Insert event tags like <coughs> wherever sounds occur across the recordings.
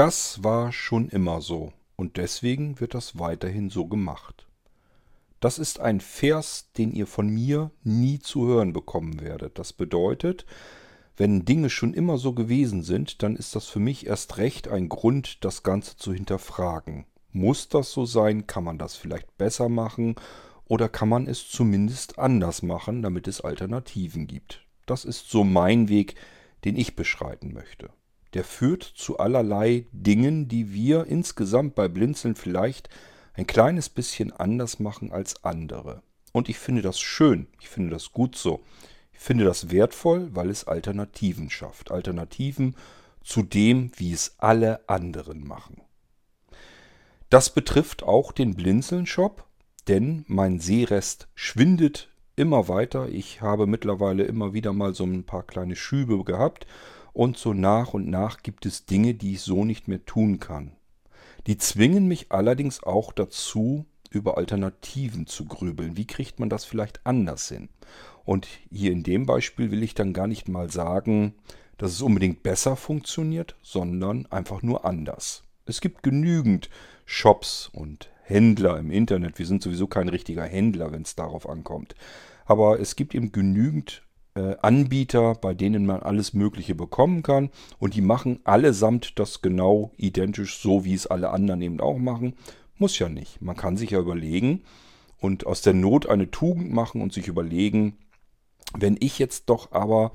Das war schon immer so und deswegen wird das weiterhin so gemacht. Das ist ein Vers, den ihr von mir nie zu hören bekommen werdet. Das bedeutet, wenn Dinge schon immer so gewesen sind, dann ist das für mich erst recht ein Grund, das Ganze zu hinterfragen. Muss das so sein? Kann man das vielleicht besser machen? Oder kann man es zumindest anders machen, damit es Alternativen gibt? Das ist so mein Weg, den ich beschreiten möchte. Der führt zu allerlei Dingen, die wir insgesamt bei Blinzeln vielleicht ein kleines bisschen anders machen als andere. Und ich finde das schön, ich finde das gut so. Ich finde das wertvoll, weil es Alternativen schafft. Alternativen zu dem, wie es alle anderen machen. Das betrifft auch den Blinzeln-Shop, denn mein Seerest schwindet immer weiter. Ich habe mittlerweile immer wieder mal so ein paar kleine Schübe gehabt und so nach und nach gibt es Dinge, die ich so nicht mehr tun kann. Die zwingen mich allerdings auch dazu, über Alternativen zu grübeln. Wie kriegt man das vielleicht anders hin? Und hier in dem Beispiel will ich dann gar nicht mal sagen, dass es unbedingt besser funktioniert, sondern einfach nur anders. Es gibt genügend Shops und Händler im Internet. Wir sind sowieso kein richtiger Händler, wenn es darauf ankommt. Aber es gibt eben genügend Anbieter, bei denen man alles Mögliche bekommen kann. Und die machen allesamt das genau identisch, so wie es alle anderen eben auch machen. Muss ja nicht. Man kann sich ja überlegen und aus der Not eine Tugend machen und sich überlegen, wenn ich jetzt doch aber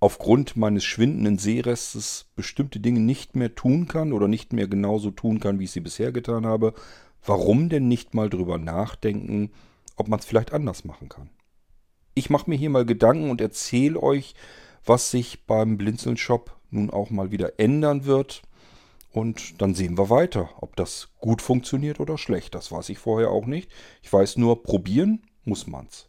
aufgrund meines schwindenden Seerestes bestimmte Dinge nicht mehr tun kann oder nicht mehr genauso tun kann, wie ich sie bisher getan habe, warum denn nicht mal drüber nachdenken, ob man es vielleicht anders machen kann? Ich mache mir hier mal Gedanken und erzähle euch, was sich beim Blinzeln-Shop nun auch mal wieder ändern wird. Und dann sehen wir weiter, ob das gut funktioniert oder schlecht. Das weiß ich vorher auch nicht. Ich weiß nur, probieren muss man's.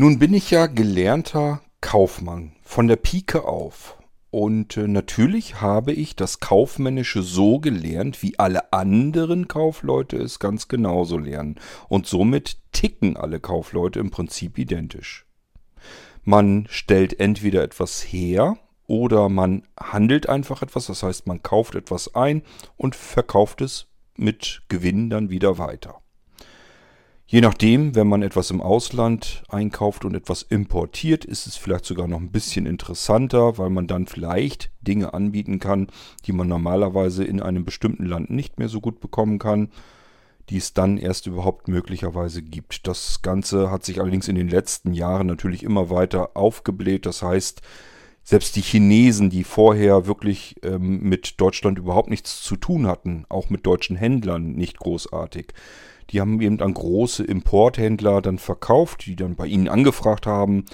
Nun bin ich ja gelernter Kaufmann von der Pike auf. Und äh, natürlich habe ich das Kaufmännische so gelernt, wie alle anderen Kaufleute es ganz genauso lernen. Und somit ticken alle Kaufleute im Prinzip identisch. Man stellt entweder etwas her oder man handelt einfach etwas, das heißt man kauft etwas ein und verkauft es mit Gewinn dann wieder weiter. Je nachdem, wenn man etwas im Ausland einkauft und etwas importiert, ist es vielleicht sogar noch ein bisschen interessanter, weil man dann vielleicht Dinge anbieten kann, die man normalerweise in einem bestimmten Land nicht mehr so gut bekommen kann, die es dann erst überhaupt möglicherweise gibt. Das Ganze hat sich allerdings in den letzten Jahren natürlich immer weiter aufgebläht. Das heißt, selbst die Chinesen, die vorher wirklich ähm, mit Deutschland überhaupt nichts zu tun hatten, auch mit deutschen Händlern nicht großartig, die haben eben an große Importhändler dann verkauft, die dann bei ihnen angefragt haben.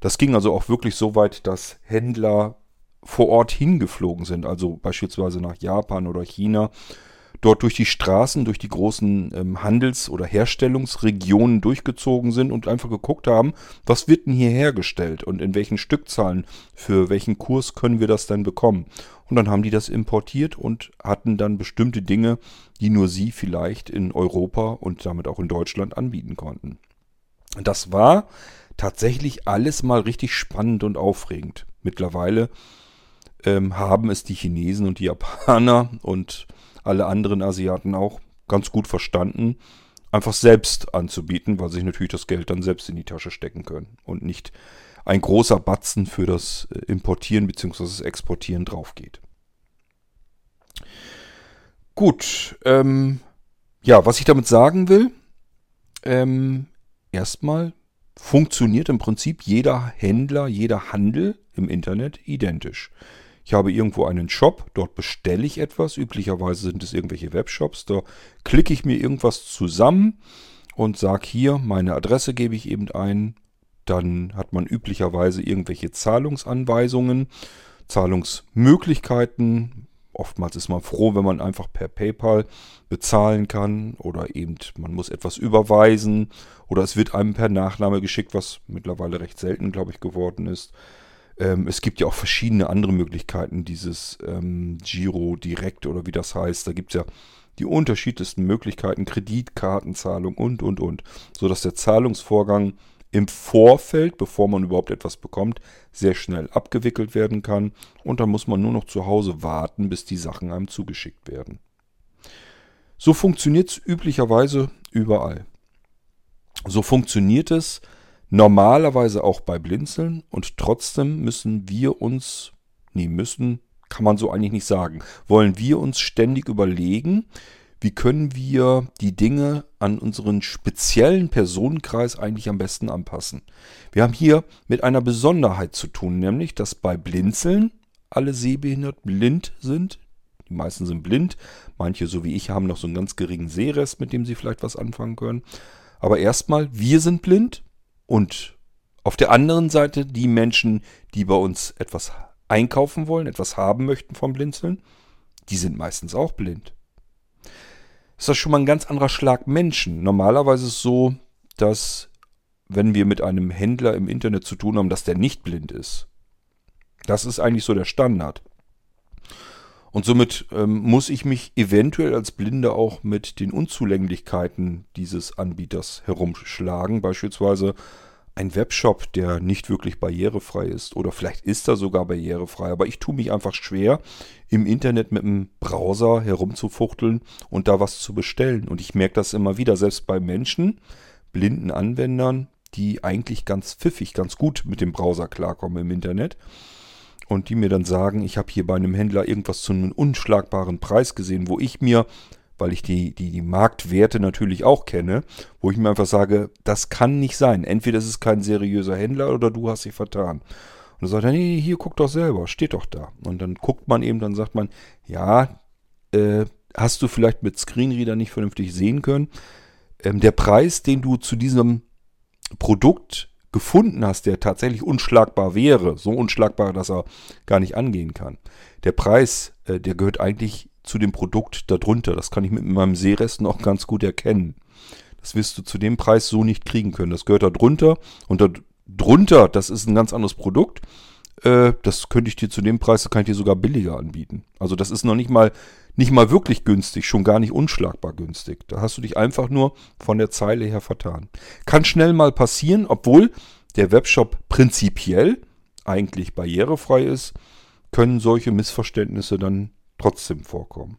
Das ging also auch wirklich so weit, dass Händler vor Ort hingeflogen sind, also beispielsweise nach Japan oder China, dort durch die Straßen, durch die großen ähm, Handels- oder Herstellungsregionen durchgezogen sind und einfach geguckt haben, was wird denn hier hergestellt und in welchen Stückzahlen, für welchen Kurs können wir das denn bekommen. Und dann haben die das importiert und hatten dann bestimmte Dinge, die nur sie vielleicht in Europa und damit auch in Deutschland anbieten konnten. Das war tatsächlich alles mal richtig spannend und aufregend. Mittlerweile ähm, haben es die Chinesen und die Japaner und alle anderen Asiaten auch ganz gut verstanden, einfach selbst anzubieten, weil sich natürlich das Geld dann selbst in die Tasche stecken können und nicht ein großer Batzen für das äh, Importieren bzw. das Exportieren draufgeht. Gut, ähm, ja, was ich damit sagen will, ähm, erstmal funktioniert im Prinzip jeder Händler, jeder Handel im Internet identisch. Ich habe irgendwo einen Shop, dort bestelle ich etwas. Üblicherweise sind es irgendwelche Webshops. Da klicke ich mir irgendwas zusammen und sage hier, meine Adresse gebe ich eben ein. Dann hat man üblicherweise irgendwelche Zahlungsanweisungen, Zahlungsmöglichkeiten. Oftmals ist man froh, wenn man einfach per PayPal bezahlen kann oder eben man muss etwas überweisen oder es wird einem per Nachname geschickt, was mittlerweile recht selten, glaube ich, geworden ist. Ähm, es gibt ja auch verschiedene andere Möglichkeiten, dieses ähm, Giro direkt oder wie das heißt. Da gibt es ja die unterschiedlichsten Möglichkeiten, Kreditkartenzahlung und, und, und. Sodass der Zahlungsvorgang im Vorfeld, bevor man überhaupt etwas bekommt, sehr schnell abgewickelt werden kann. Und dann muss man nur noch zu Hause warten, bis die Sachen einem zugeschickt werden. So funktioniert es üblicherweise überall. So funktioniert es normalerweise auch bei Blinzeln und trotzdem müssen wir uns, nee, müssen, kann man so eigentlich nicht sagen, wollen wir uns ständig überlegen, wie können wir die Dinge an unseren speziellen Personenkreis eigentlich am besten anpassen. Wir haben hier mit einer Besonderheit zu tun, nämlich dass bei Blinzeln alle sehbehindert blind sind. Die meisten sind blind, manche so wie ich haben noch so einen ganz geringen Sehrest, mit dem sie vielleicht was anfangen können. Aber erstmal, wir sind blind und auf der anderen Seite die Menschen, die bei uns etwas einkaufen wollen, etwas haben möchten vom Blinzeln, die sind meistens auch blind ist das schon mal ein ganz anderer Schlag Menschen. Normalerweise ist es so, dass wenn wir mit einem Händler im Internet zu tun haben, dass der nicht blind ist. Das ist eigentlich so der Standard. Und somit ähm, muss ich mich eventuell als Blinder auch mit den Unzulänglichkeiten dieses Anbieters herumschlagen. Beispielsweise ein Webshop, der nicht wirklich barrierefrei ist. Oder vielleicht ist er sogar barrierefrei. Aber ich tue mich einfach schwer, im Internet mit dem Browser herumzufuchteln und da was zu bestellen. Und ich merke das immer wieder, selbst bei Menschen, blinden Anwendern, die eigentlich ganz pfiffig, ganz gut mit dem Browser klarkommen im Internet. Und die mir dann sagen, ich habe hier bei einem Händler irgendwas zu einem unschlagbaren Preis gesehen, wo ich mir weil ich die, die, die Marktwerte natürlich auch kenne, wo ich mir einfach sage, das kann nicht sein. Entweder ist es kein seriöser Händler oder du hast dich vertan. Und dann sagt er, nee, hier guck doch selber, steht doch da. Und dann guckt man eben, dann sagt man, ja, äh, hast du vielleicht mit Screenreader nicht vernünftig sehen können. Ähm, der Preis, den du zu diesem Produkt gefunden hast, der tatsächlich unschlagbar wäre, so unschlagbar, dass er gar nicht angehen kann. Der Preis, äh, der gehört eigentlich zu dem Produkt darunter. Das kann ich mit meinem Sehrest noch ganz gut erkennen. Das wirst du zu dem Preis so nicht kriegen können. Das gehört da drunter und da drunter, das ist ein ganz anderes Produkt. Äh, das könnte ich dir zu dem Preis, kann ich dir sogar billiger anbieten. Also das ist noch nicht mal, nicht mal wirklich günstig, schon gar nicht unschlagbar günstig. Da hast du dich einfach nur von der Zeile her vertan. Kann schnell mal passieren, obwohl der Webshop prinzipiell eigentlich barrierefrei ist, können solche Missverständnisse dann trotzdem vorkommen.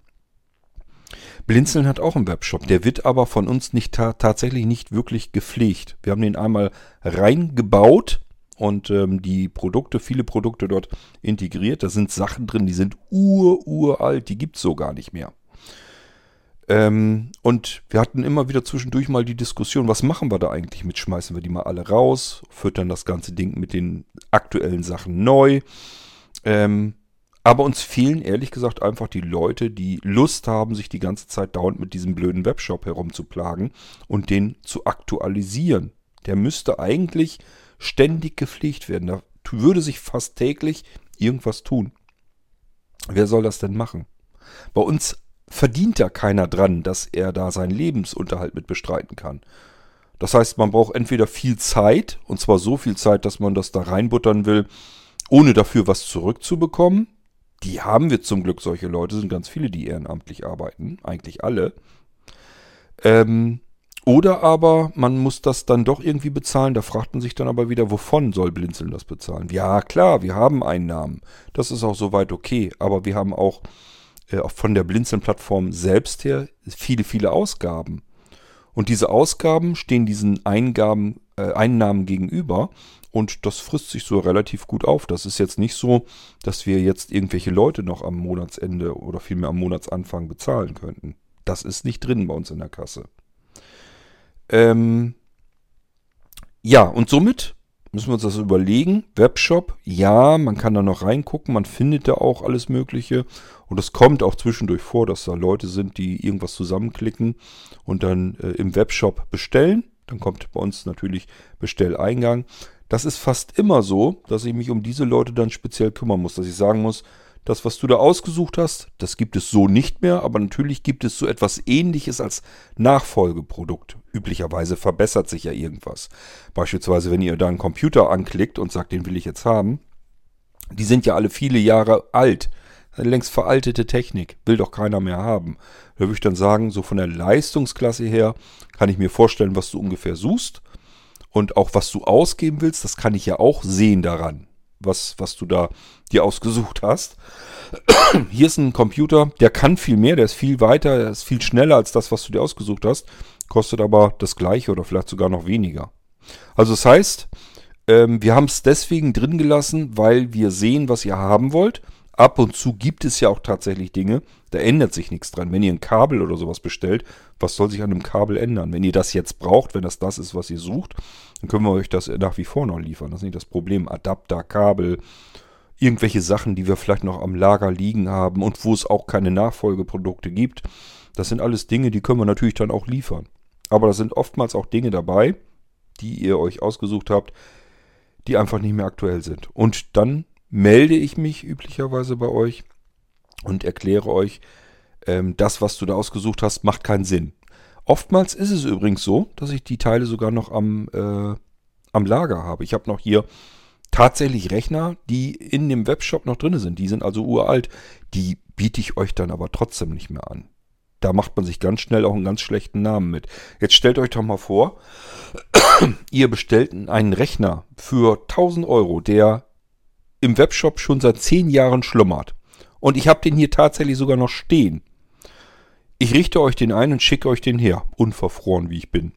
Blinzeln hat auch einen Webshop, der wird aber von uns nicht ta tatsächlich nicht wirklich gepflegt. Wir haben den einmal reingebaut und ähm, die Produkte, viele Produkte dort integriert. Da sind Sachen drin, die sind ur-uralt, die gibt es so gar nicht mehr. Ähm, und wir hatten immer wieder zwischendurch mal die Diskussion, was machen wir da eigentlich mit? Schmeißen wir die mal alle raus, füttern das ganze Ding mit den aktuellen Sachen neu. Ähm, aber uns fehlen ehrlich gesagt einfach die Leute, die Lust haben, sich die ganze Zeit dauernd mit diesem blöden Webshop herumzuplagen und den zu aktualisieren. Der müsste eigentlich ständig gepflegt werden. Da würde sich fast täglich irgendwas tun. Wer soll das denn machen? Bei uns verdient da keiner dran, dass er da seinen Lebensunterhalt mit bestreiten kann. Das heißt, man braucht entweder viel Zeit, und zwar so viel Zeit, dass man das da reinbuttern will, ohne dafür was zurückzubekommen. Die haben wir zum Glück, solche Leute, sind ganz viele, die ehrenamtlich arbeiten, eigentlich alle. Ähm, oder aber man muss das dann doch irgendwie bezahlen. Da fragt man sich dann aber wieder, wovon soll Blinzeln das bezahlen? Ja, klar, wir haben Einnahmen. Das ist auch soweit okay. Aber wir haben auch äh, von der Blinzeln-Plattform selbst her viele, viele Ausgaben. Und diese Ausgaben stehen diesen Eingaben, äh, Einnahmen gegenüber. Und das frisst sich so relativ gut auf. Das ist jetzt nicht so, dass wir jetzt irgendwelche Leute noch am Monatsende oder vielmehr am Monatsanfang bezahlen könnten. Das ist nicht drin bei uns in der Kasse. Ähm ja, und somit müssen wir uns das überlegen. Webshop, ja, man kann da noch reingucken, man findet da auch alles Mögliche. Und es kommt auch zwischendurch vor, dass da Leute sind, die irgendwas zusammenklicken und dann äh, im Webshop bestellen. Dann kommt bei uns natürlich Bestelleingang. Das ist fast immer so, dass ich mich um diese Leute dann speziell kümmern muss, dass ich sagen muss, das, was du da ausgesucht hast, das gibt es so nicht mehr, aber natürlich gibt es so etwas ähnliches als Nachfolgeprodukt. Üblicherweise verbessert sich ja irgendwas. Beispielsweise, wenn ihr da einen Computer anklickt und sagt, den will ich jetzt haben, Die sind ja alle viele Jahre alt. Längst veraltete Technik. Will doch keiner mehr haben. Da würde ich dann sagen, so von der Leistungsklasse her kann ich mir vorstellen, was du ungefähr suchst. Und auch was du ausgeben willst, das kann ich ja auch sehen daran, was, was du da dir ausgesucht hast. Hier ist ein Computer, der kann viel mehr, der ist viel weiter, der ist viel schneller als das, was du dir ausgesucht hast, kostet aber das gleiche oder vielleicht sogar noch weniger. Also das heißt, ähm, wir haben es deswegen drin gelassen, weil wir sehen, was ihr haben wollt. Ab und zu gibt es ja auch tatsächlich Dinge, da ändert sich nichts dran. Wenn ihr ein Kabel oder sowas bestellt, was soll sich an einem Kabel ändern? Wenn ihr das jetzt braucht, wenn das das ist, was ihr sucht, dann können wir euch das nach wie vor noch liefern. Das ist nicht das Problem. Adapter, Kabel, irgendwelche Sachen, die wir vielleicht noch am Lager liegen haben und wo es auch keine Nachfolgeprodukte gibt. Das sind alles Dinge, die können wir natürlich dann auch liefern. Aber da sind oftmals auch Dinge dabei, die ihr euch ausgesucht habt, die einfach nicht mehr aktuell sind. Und dann melde ich mich üblicherweise bei euch und erkläre euch, ähm, das, was du da ausgesucht hast, macht keinen Sinn. Oftmals ist es übrigens so, dass ich die Teile sogar noch am, äh, am Lager habe. Ich habe noch hier tatsächlich Rechner, die in dem Webshop noch drin sind. Die sind also uralt. Die biete ich euch dann aber trotzdem nicht mehr an. Da macht man sich ganz schnell auch einen ganz schlechten Namen mit. Jetzt stellt euch doch mal vor, <clears throat> ihr bestellt einen Rechner für 1000 Euro, der im Webshop schon seit 10 Jahren schlummert. Und ich habe den hier tatsächlich sogar noch stehen. Ich richte euch den ein und schicke euch den her, unverfroren wie ich bin.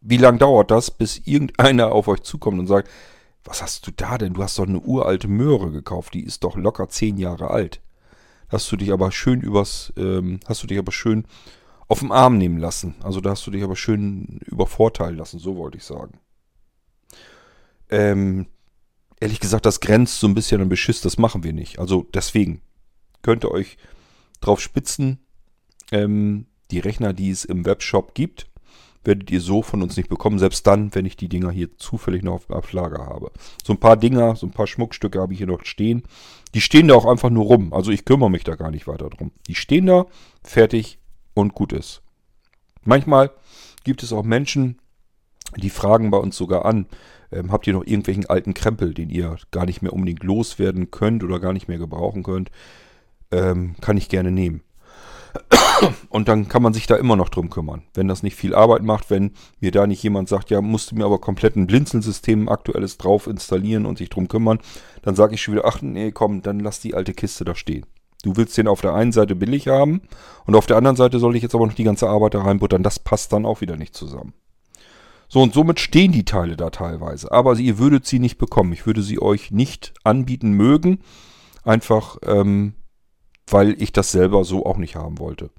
Wie lange dauert das, bis irgendeiner auf euch zukommt und sagt, was hast du da denn? Du hast doch eine uralte Möhre gekauft, die ist doch locker 10 Jahre alt. Hast du dich aber schön übers, ähm, hast du dich aber schön auf den Arm nehmen lassen. Also da hast du dich aber schön übervorteilen lassen, so wollte ich sagen. Ähm, ehrlich gesagt, das grenzt so ein bisschen an Beschiss, das machen wir nicht. Also deswegen könnt ihr euch drauf spitzen. Ähm, die Rechner, die es im Webshop gibt, werdet ihr so von uns nicht bekommen, selbst dann, wenn ich die Dinger hier zufällig noch auf, auf Lager habe. So ein paar Dinger, so ein paar Schmuckstücke habe ich hier noch stehen. Die stehen da auch einfach nur rum. Also ich kümmere mich da gar nicht weiter drum. Die stehen da, fertig und gut ist. Manchmal gibt es auch Menschen, die fragen bei uns sogar an, ähm, habt ihr noch irgendwelchen alten Krempel, den ihr gar nicht mehr unbedingt loswerden könnt oder gar nicht mehr gebrauchen könnt? Ähm, kann ich gerne nehmen. Und dann kann man sich da immer noch drum kümmern. Wenn das nicht viel Arbeit macht, wenn mir da nicht jemand sagt, ja, musst du mir aber komplett ein Blinzelsystem aktuelles drauf installieren und sich drum kümmern, dann sage ich schon wieder, ach nee, komm, dann lass die alte Kiste da stehen. Du willst den auf der einen Seite billig haben und auf der anderen Seite soll ich jetzt aber noch die ganze Arbeit da reinbuttern. Das passt dann auch wieder nicht zusammen. So, und somit stehen die Teile da teilweise. Aber ihr würdet sie nicht bekommen. Ich würde sie euch nicht anbieten mögen. Einfach, ähm, weil ich das selber so auch nicht haben wollte.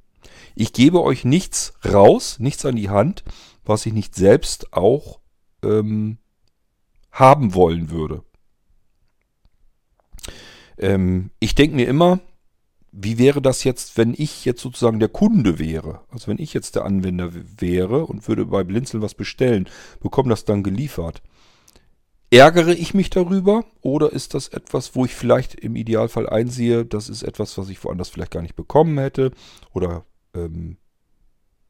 Ich gebe euch nichts raus, nichts an die Hand, was ich nicht selbst auch ähm, haben wollen würde. Ähm, ich denke mir immer, wie wäre das jetzt, wenn ich jetzt sozusagen der Kunde wäre? Also wenn ich jetzt der Anwender wäre und würde bei Blinzeln was bestellen, bekomme das dann geliefert. Ärgere ich mich darüber oder ist das etwas, wo ich vielleicht im Idealfall einsehe, das ist etwas, was ich woanders vielleicht gar nicht bekommen hätte oder ähm,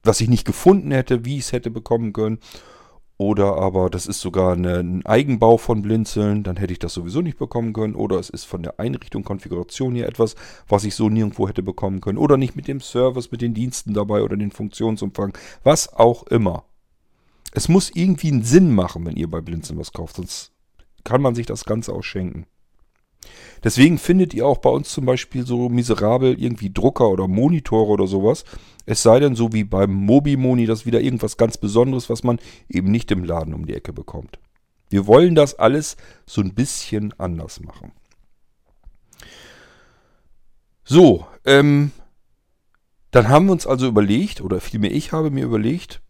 was ich nicht gefunden hätte, wie ich es hätte bekommen können oder aber das ist sogar eine, ein Eigenbau von Blinzeln, dann hätte ich das sowieso nicht bekommen können. Oder es ist von der Einrichtung, Konfiguration hier etwas, was ich so nirgendwo hätte bekommen können. Oder nicht mit dem Service, mit den Diensten dabei oder den Funktionsumfang. Was auch immer. Es muss irgendwie einen Sinn machen, wenn ihr bei Blinzeln was kauft. Sonst kann man sich das Ganze auch schenken. Deswegen findet ihr auch bei uns zum Beispiel so miserabel irgendwie Drucker oder Monitore oder sowas. Es sei denn, so wie beim Mobimoni, das wieder irgendwas ganz Besonderes, was man eben nicht im Laden um die Ecke bekommt. Wir wollen das alles so ein bisschen anders machen. So, ähm, dann haben wir uns also überlegt, oder vielmehr ich habe mir überlegt,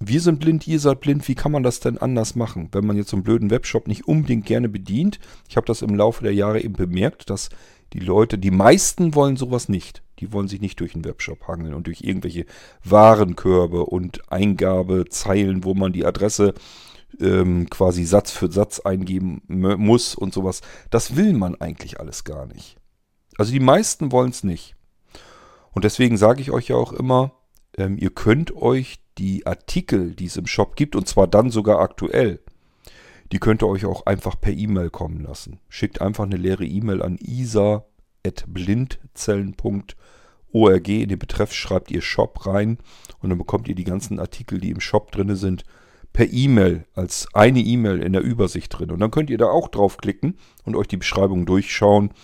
wir sind blind, ihr seid blind, wie kann man das denn anders machen, wenn man jetzt so einen blöden Webshop nicht unbedingt gerne bedient? Ich habe das im Laufe der Jahre eben bemerkt, dass die Leute, die meisten wollen sowas nicht. Die wollen sich nicht durch einen Webshop hangeln und durch irgendwelche Warenkörbe und Eingabezeilen, wo man die Adresse ähm, quasi Satz für Satz eingeben muss und sowas. Das will man eigentlich alles gar nicht. Also die meisten wollen es nicht. Und deswegen sage ich euch ja auch immer, ähm, ihr könnt euch die Artikel, die es im Shop gibt, und zwar dann sogar aktuell, Die könnt ihr euch auch einfach per E-Mail kommen lassen. Schickt einfach eine leere E-Mail an isa.blindzellen.org. In den Betreff schreibt ihr Shop rein und dann bekommt ihr die ganzen Artikel, die im Shop drin sind, per E-Mail als eine E-Mail in der Übersicht drin. Und dann könnt ihr da auch draufklicken und euch die Beschreibung durchschauen.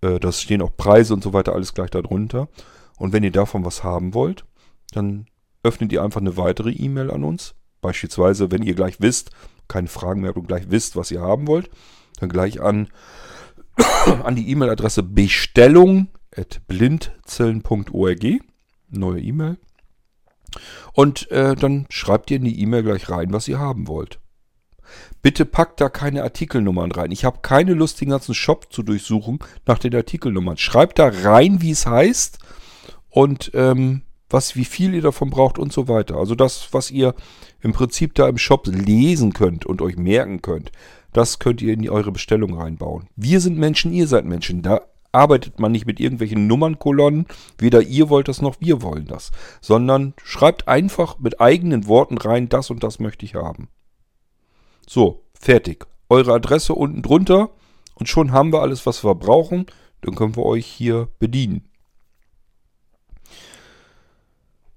Äh, das stehen auch Preise und so weiter, alles gleich darunter. Und wenn ihr davon was haben wollt, dann öffnet ihr einfach eine weitere E-Mail an uns. Beispielsweise, wenn ihr gleich wisst, keine Fragen mehr habt und gleich wisst, was ihr haben wollt, dann gleich an, <coughs> an die E-Mail-Adresse bestellung.blindzellen.org. Neue E-Mail. Und äh, dann schreibt ihr in die E-Mail gleich rein, was ihr haben wollt. Bitte packt da keine Artikelnummern rein. Ich habe keine Lust, den ganzen Shop zu durchsuchen nach den Artikelnummern. Schreibt da rein, wie es heißt und ähm, was, wie viel ihr davon braucht und so weiter. Also das, was ihr im Prinzip da im Shop lesen könnt und euch merken könnt, das könnt ihr in eure Bestellung reinbauen. Wir sind Menschen, ihr seid Menschen. Da arbeitet man nicht mit irgendwelchen Nummernkolonnen. Weder ihr wollt das noch wir wollen das. Sondern schreibt einfach mit eigenen Worten rein, das und das möchte ich haben. So, fertig. Eure Adresse unten drunter und schon haben wir alles, was wir brauchen. Dann können wir euch hier bedienen.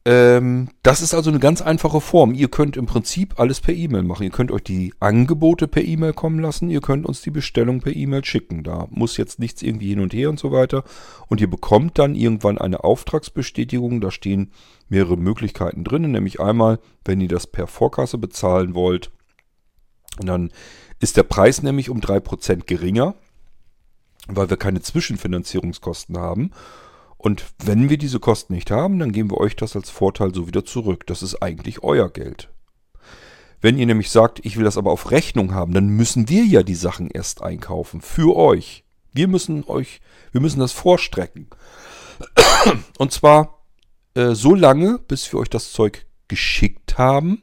Ähm, das ist also eine ganz einfache Form. Ihr könnt im Prinzip alles per E-Mail machen. Ihr könnt euch die Angebote per E-Mail kommen lassen. Ihr könnt uns die Bestellung per E-Mail schicken. Da muss jetzt nichts irgendwie hin und her und so weiter. Und ihr bekommt dann irgendwann eine Auftragsbestätigung. Da stehen mehrere Möglichkeiten drin. Nämlich einmal, wenn ihr das per Vorkasse bezahlen wollt, dann ist der Preis nämlich um 3% geringer, weil wir keine Zwischenfinanzierungskosten haben. Und wenn wir diese Kosten nicht haben, dann geben wir euch das als Vorteil so wieder zurück. Das ist eigentlich euer Geld. Wenn ihr nämlich sagt, ich will das aber auf Rechnung haben, dann müssen wir ja die Sachen erst einkaufen. Für euch. Wir müssen euch, wir müssen das vorstrecken. <clears throat> Und zwar äh, so lange, bis wir euch das Zeug geschickt haben.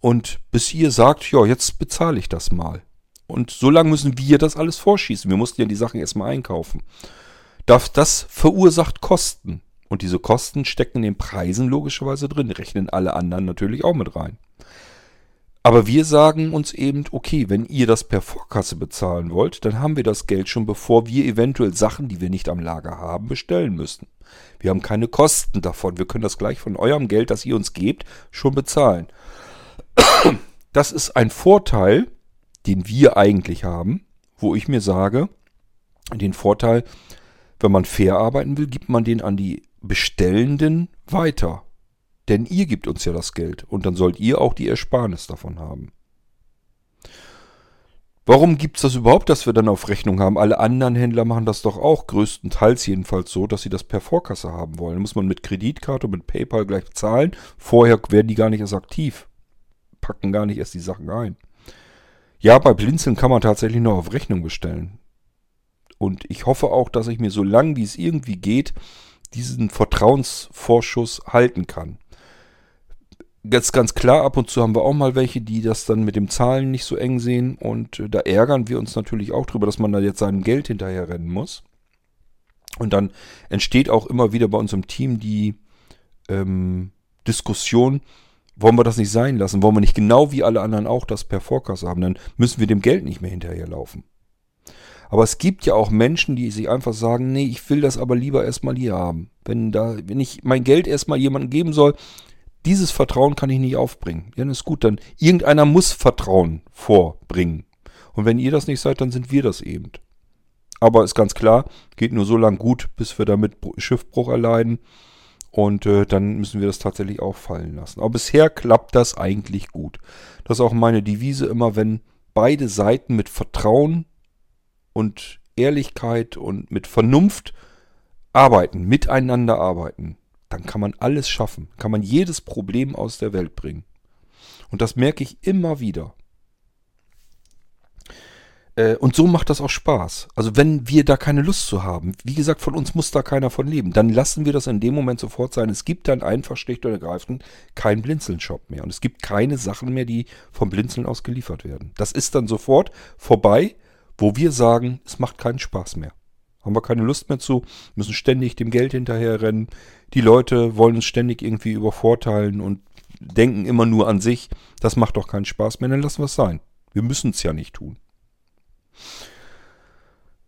Und bis ihr sagt, ja, jetzt bezahle ich das mal. Und so lange müssen wir das alles vorschießen. Wir mussten ja die Sachen erstmal einkaufen. Das, das verursacht Kosten. Und diese Kosten stecken in den Preisen logischerweise drin, rechnen alle anderen natürlich auch mit rein. Aber wir sagen uns eben, okay, wenn ihr das per Vorkasse bezahlen wollt, dann haben wir das Geld schon, bevor wir eventuell Sachen, die wir nicht am Lager haben, bestellen müssen. Wir haben keine Kosten davon. Wir können das gleich von eurem Geld, das ihr uns gebt, schon bezahlen. Das ist ein Vorteil, den wir eigentlich haben, wo ich mir sage, den Vorteil, wenn man fair arbeiten will, gibt man den an die Bestellenden weiter. Denn ihr gebt uns ja das Geld und dann sollt ihr auch die Ersparnis davon haben. Warum gibt es das überhaupt, dass wir dann auf Rechnung haben? Alle anderen Händler machen das doch auch, größtenteils jedenfalls so, dass sie das per Vorkasse haben wollen. Da muss man mit Kreditkarte und mit PayPal gleich bezahlen. Vorher werden die gar nicht erst aktiv. Packen gar nicht erst die Sachen ein. Ja, bei Blinzeln kann man tatsächlich noch auf Rechnung bestellen. Und ich hoffe auch, dass ich mir so lange wie es irgendwie geht, diesen Vertrauensvorschuss halten kann. Ganz, ganz klar, ab und zu haben wir auch mal welche, die das dann mit dem Zahlen nicht so eng sehen. Und äh, da ärgern wir uns natürlich auch drüber, dass man da jetzt seinem Geld hinterher rennen muss. Und dann entsteht auch immer wieder bei uns im Team die ähm, Diskussion, wollen wir das nicht sein lassen? Wollen wir nicht genau wie alle anderen auch das per Vorkasse haben? Dann müssen wir dem Geld nicht mehr hinterherlaufen. Aber es gibt ja auch Menschen, die sich einfach sagen, nee, ich will das aber lieber erstmal hier haben. Wenn da, wenn ich mein Geld erstmal jemandem geben soll, dieses Vertrauen kann ich nicht aufbringen. Ja, das ist gut, dann irgendeiner muss Vertrauen vorbringen. Und wenn ihr das nicht seid, dann sind wir das eben. Aber ist ganz klar, geht nur so lang gut, bis wir damit Schiffbruch erleiden. Und äh, dann müssen wir das tatsächlich auch fallen lassen. Aber bisher klappt das eigentlich gut. Das ist auch meine Devise immer, wenn beide Seiten mit Vertrauen und Ehrlichkeit und mit Vernunft arbeiten, miteinander arbeiten, dann kann man alles schaffen, kann man jedes Problem aus der Welt bringen. Und das merke ich immer wieder. Äh, und so macht das auch Spaß. Also wenn wir da keine Lust zu haben, wie gesagt, von uns muss da keiner von leben, dann lassen wir das in dem Moment sofort sein. Es gibt dann einfach schlicht und ergreifend keinen Blinzeln-Shop mehr. Und es gibt keine Sachen mehr, die vom Blinzeln aus geliefert werden. Das ist dann sofort vorbei wo wir sagen, es macht keinen Spaß mehr. Haben wir keine Lust mehr zu, müssen ständig dem Geld hinterherrennen. Die Leute wollen uns ständig irgendwie übervorteilen und denken immer nur an sich. Das macht doch keinen Spaß mehr, dann lassen wir es sein. Wir müssen es ja nicht tun.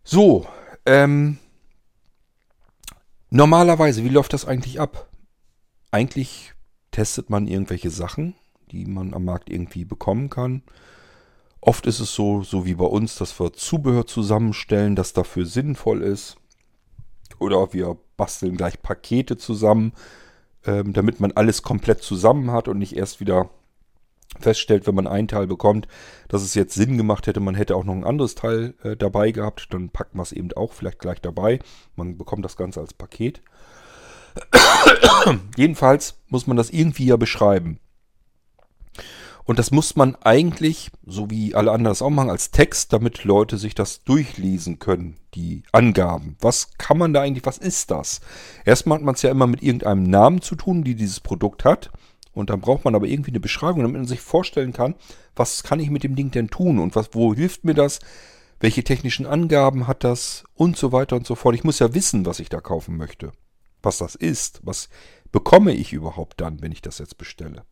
So, ähm, normalerweise, wie läuft das eigentlich ab? Eigentlich testet man irgendwelche Sachen, die man am Markt irgendwie bekommen kann. Oft ist es so, so wie bei uns, dass wir Zubehör zusammenstellen, das dafür sinnvoll ist. Oder wir basteln gleich Pakete zusammen, ähm, damit man alles komplett zusammen hat und nicht erst wieder feststellt, wenn man ein Teil bekommt, dass es jetzt Sinn gemacht hätte, man hätte auch noch ein anderes Teil äh, dabei gehabt, dann packt man es eben auch vielleicht gleich dabei. Man bekommt das Ganze als Paket. <coughs> Jedenfalls muss man das irgendwie ja beschreiben. Und das muss man eigentlich, so wie alle anderen das auch machen, als Text, damit Leute sich das durchlesen können, die Angaben. Was kann man da eigentlich, was ist das? Erstmal hat man es ja immer mit irgendeinem Namen zu tun, die dieses Produkt hat. Und dann braucht man aber irgendwie eine Beschreibung, damit man sich vorstellen kann, was kann ich mit dem Ding denn tun und was, wo hilft mir das? Welche technischen Angaben hat das? Und so weiter und so fort. Ich muss ja wissen, was ich da kaufen möchte. Was das ist. Was bekomme ich überhaupt dann, wenn ich das jetzt bestelle?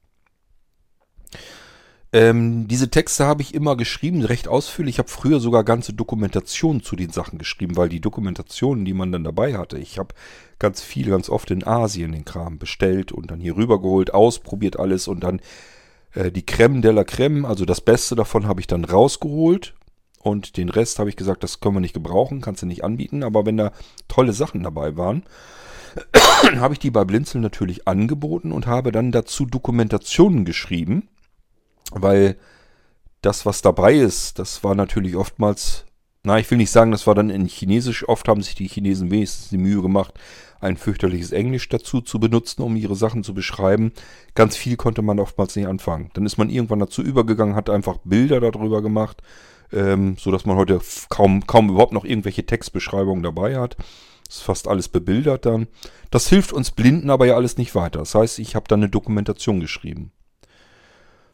Ähm, diese Texte habe ich immer geschrieben, recht ausführlich. Ich habe früher sogar ganze Dokumentationen zu den Sachen geschrieben, weil die Dokumentationen, die man dann dabei hatte, ich habe ganz viel, ganz oft in Asien den Kram bestellt und dann hier rübergeholt, ausprobiert alles und dann äh, die Creme de la Creme, also das Beste davon habe ich dann rausgeholt und den Rest habe ich gesagt, das können wir nicht gebrauchen, kannst du nicht anbieten, aber wenn da tolle Sachen dabei waren, <coughs> habe ich die bei Blinzeln natürlich angeboten und habe dann dazu Dokumentationen geschrieben weil das, was dabei ist, das war natürlich oftmals, na, ich will nicht sagen, das war dann in Chinesisch. Oft haben sich die Chinesen wenigstens die Mühe gemacht, ein fürchterliches Englisch dazu zu benutzen, um ihre Sachen zu beschreiben. Ganz viel konnte man oftmals nicht anfangen. Dann ist man irgendwann dazu übergegangen, hat einfach Bilder darüber gemacht, ähm, so dass man heute kaum, kaum überhaupt noch irgendwelche Textbeschreibungen dabei hat. ist fast alles bebildert dann. Das hilft uns Blinden aber ja alles nicht weiter. Das heißt, ich habe dann eine Dokumentation geschrieben.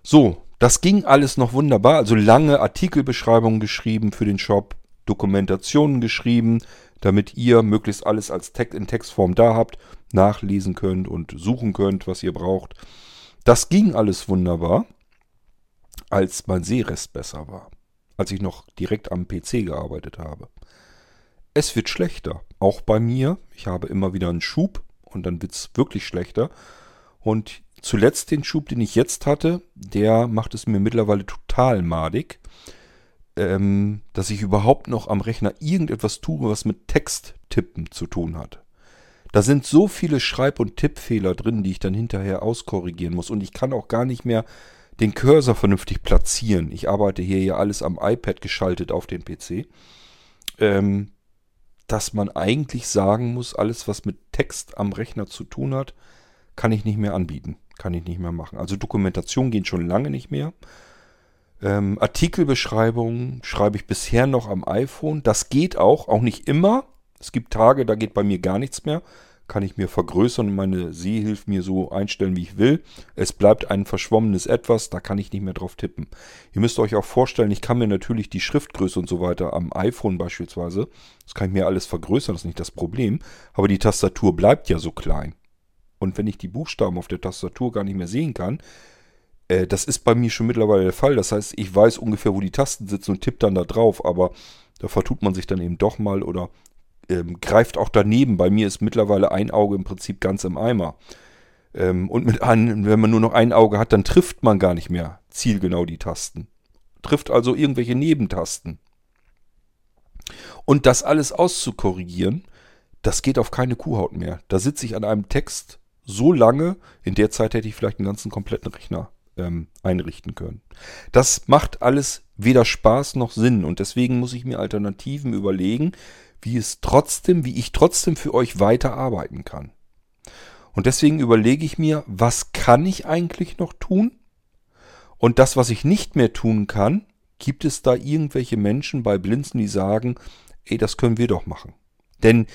So, das ging alles noch wunderbar. Also lange Artikelbeschreibungen geschrieben für den Shop, Dokumentationen geschrieben, damit ihr möglichst alles als Text in Textform da habt, nachlesen könnt und suchen könnt, was ihr braucht. Das ging alles wunderbar, als mein Sehrest besser war. Als ich noch direkt am PC gearbeitet habe. Es wird schlechter. Auch bei mir. Ich habe immer wieder einen Schub und dann wird es wirklich schlechter. Und zuletzt den Schub, den ich jetzt hatte, der macht es mir mittlerweile total madig, ähm, dass ich überhaupt noch am Rechner irgendetwas tue, was mit Texttippen zu tun hat. Da sind so viele Schreib- und Tippfehler drin, die ich dann hinterher auskorrigieren muss. Und ich kann auch gar nicht mehr den Cursor vernünftig platzieren. Ich arbeite hier ja alles am iPad geschaltet auf den PC. Ähm, dass man eigentlich sagen muss, alles, was mit Text am Rechner zu tun hat, kann ich nicht mehr anbieten kann ich nicht mehr machen. Also Dokumentation geht schon lange nicht mehr. Ähm, Artikelbeschreibungen schreibe ich bisher noch am iPhone. Das geht auch, auch nicht immer. Es gibt Tage, da geht bei mir gar nichts mehr. Kann ich mir vergrößern und meine Sehhilfe mir so einstellen, wie ich will. Es bleibt ein verschwommenes Etwas, da kann ich nicht mehr drauf tippen. Ihr müsst euch auch vorstellen, ich kann mir natürlich die Schriftgröße und so weiter am iPhone beispielsweise, das kann ich mir alles vergrößern, das ist nicht das Problem. Aber die Tastatur bleibt ja so klein. Und wenn ich die Buchstaben auf der Tastatur gar nicht mehr sehen kann, äh, das ist bei mir schon mittlerweile der Fall. Das heißt, ich weiß ungefähr, wo die Tasten sitzen und tippe dann da drauf, aber da vertut man sich dann eben doch mal oder ähm, greift auch daneben. Bei mir ist mittlerweile ein Auge im Prinzip ganz im Eimer. Ähm, und mit ein, wenn man nur noch ein Auge hat, dann trifft man gar nicht mehr zielgenau die Tasten. Trifft also irgendwelche Nebentasten. Und das alles auszukorrigieren, das geht auf keine Kuhhaut mehr. Da sitze ich an einem Text so lange, in der Zeit hätte ich vielleicht einen ganzen kompletten Rechner ähm, einrichten können. Das macht alles weder Spaß noch Sinn und deswegen muss ich mir Alternativen überlegen, wie es trotzdem, wie ich trotzdem für euch weiter arbeiten kann. Und deswegen überlege ich mir, was kann ich eigentlich noch tun? Und das, was ich nicht mehr tun kann, gibt es da irgendwelche Menschen bei Blinzen, die sagen, ey, das können wir doch machen. Denn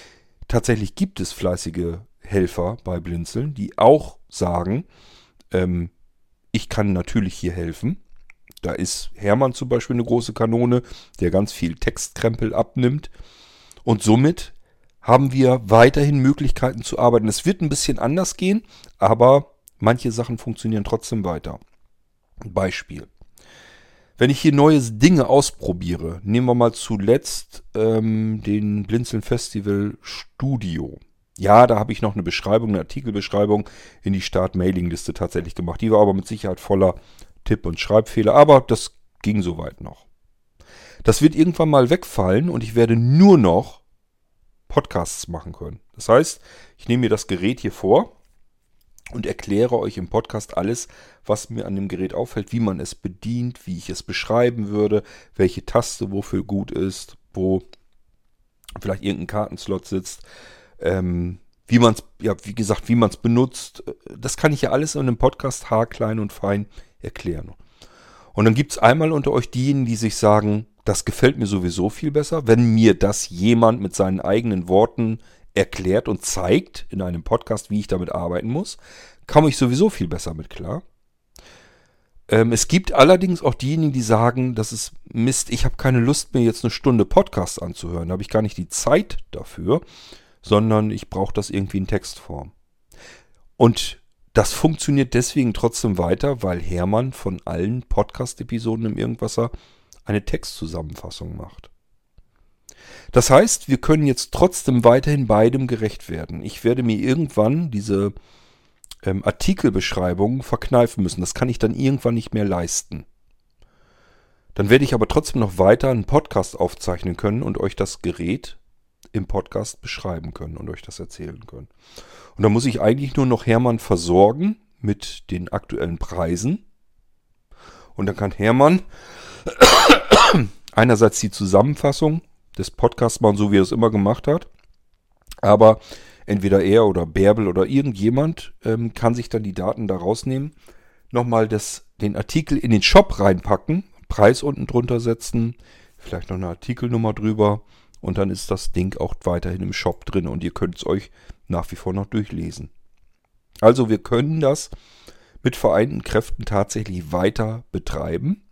tatsächlich gibt es fleißige Helfer bei Blinzeln, die auch sagen, ähm, ich kann natürlich hier helfen. Da ist Hermann zum Beispiel eine große Kanone, der ganz viel Textkrempel abnimmt. Und somit haben wir weiterhin Möglichkeiten zu arbeiten. Es wird ein bisschen anders gehen, aber manche Sachen funktionieren trotzdem weiter. Beispiel. Wenn ich hier neue Dinge ausprobiere, nehmen wir mal zuletzt ähm, den Blinzeln Festival Studio. Ja, da habe ich noch eine Beschreibung, eine Artikelbeschreibung in die Start-Mailing-Liste tatsächlich gemacht. Die war aber mit Sicherheit voller Tipp- und Schreibfehler, aber das ging soweit noch. Das wird irgendwann mal wegfallen und ich werde nur noch Podcasts machen können. Das heißt, ich nehme mir das Gerät hier vor und erkläre euch im Podcast alles, was mir an dem Gerät auffällt, wie man es bedient, wie ich es beschreiben würde, welche Taste wofür gut ist, wo vielleicht irgendein Kartenslot sitzt, ähm, wie man es, ja, wie gesagt, wie man es benutzt. Das kann ich ja alles in einem Podcast haarklein und fein erklären. Und dann gibt es einmal unter euch diejenigen, die sich sagen, das gefällt mir sowieso viel besser, wenn mir das jemand mit seinen eigenen Worten erklärt und zeigt in einem Podcast, wie ich damit arbeiten muss, komme ich sowieso viel besser mit klar. Ähm, es gibt allerdings auch diejenigen, die sagen, das ist Mist, ich habe keine Lust mehr, jetzt eine Stunde Podcast anzuhören. Da habe ich gar nicht die Zeit dafür, sondern ich brauche das irgendwie in Textform. Und das funktioniert deswegen trotzdem weiter, weil Hermann von allen Podcast-Episoden im Irgendwasser eine Textzusammenfassung macht. Das heißt, wir können jetzt trotzdem weiterhin beidem gerecht werden. Ich werde mir irgendwann diese ähm, Artikelbeschreibungen verkneifen müssen. Das kann ich dann irgendwann nicht mehr leisten. Dann werde ich aber trotzdem noch weiter einen Podcast aufzeichnen können und euch das Gerät im Podcast beschreiben können und euch das erzählen können. Und da muss ich eigentlich nur noch Hermann versorgen mit den aktuellen Preisen. Und dann kann Hermann <coughs> einerseits die Zusammenfassung des Podcasts machen, so wie er es immer gemacht hat. Aber entweder er oder Bärbel oder irgendjemand ähm, kann sich dann die Daten da rausnehmen, nochmal das, den Artikel in den Shop reinpacken, Preis unten drunter setzen, vielleicht noch eine Artikelnummer drüber und dann ist das Ding auch weiterhin im Shop drin und ihr könnt es euch nach wie vor noch durchlesen. Also wir können das mit vereinten Kräften tatsächlich weiter betreiben,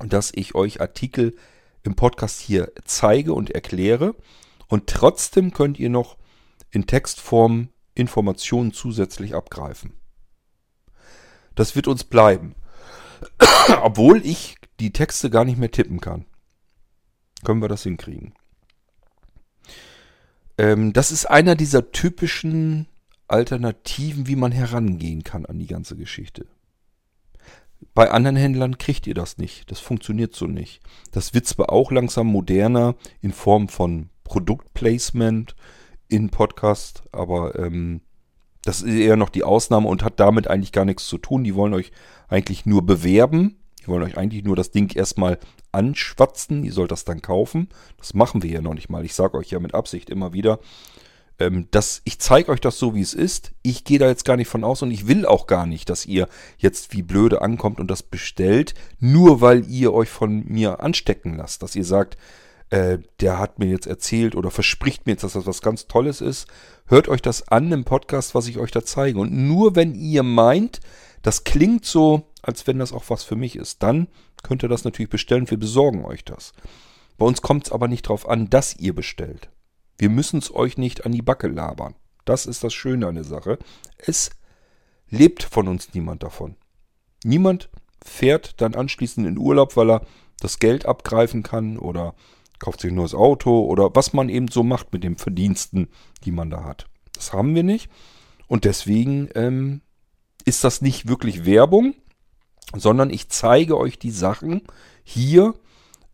dass ich euch Artikel im Podcast hier zeige und erkläre. Und trotzdem könnt ihr noch in Textform Informationen zusätzlich abgreifen. Das wird uns bleiben. <clears throat> Obwohl ich die Texte gar nicht mehr tippen kann. Können wir das hinkriegen. Ähm, das ist einer dieser typischen Alternativen, wie man herangehen kann an die ganze Geschichte. Bei anderen Händlern kriegt ihr das nicht. Das funktioniert so nicht. Das wird zwar auch langsam moderner in Form von Produktplacement in Podcast, aber ähm, das ist eher noch die Ausnahme und hat damit eigentlich gar nichts zu tun. Die wollen euch eigentlich nur bewerben. Wollen euch eigentlich nur das Ding erstmal anschwatzen. Ihr sollt das dann kaufen. Das machen wir ja noch nicht mal. Ich sage euch ja mit Absicht immer wieder, ähm, das, ich zeige euch das so, wie es ist. Ich gehe da jetzt gar nicht von aus und ich will auch gar nicht, dass ihr jetzt wie blöde ankommt und das bestellt, nur weil ihr euch von mir anstecken lasst. Dass ihr sagt, äh, der hat mir jetzt erzählt oder verspricht mir jetzt, dass das was ganz Tolles ist. Hört euch das an im Podcast, was ich euch da zeige. Und nur wenn ihr meint, das klingt so, als wenn das auch was für mich ist, dann könnt ihr das natürlich bestellen. Wir besorgen euch das. Bei uns kommt es aber nicht darauf an, dass ihr bestellt. Wir müssen es euch nicht an die Backe labern. Das ist das Schöne an der Sache. Es lebt von uns niemand davon. Niemand fährt dann anschließend in Urlaub, weil er das Geld abgreifen kann oder kauft sich ein neues Auto oder was man eben so macht mit den Verdiensten, die man da hat. Das haben wir nicht. Und deswegen ähm, ist das nicht wirklich Werbung, sondern ich zeige euch die Sachen hier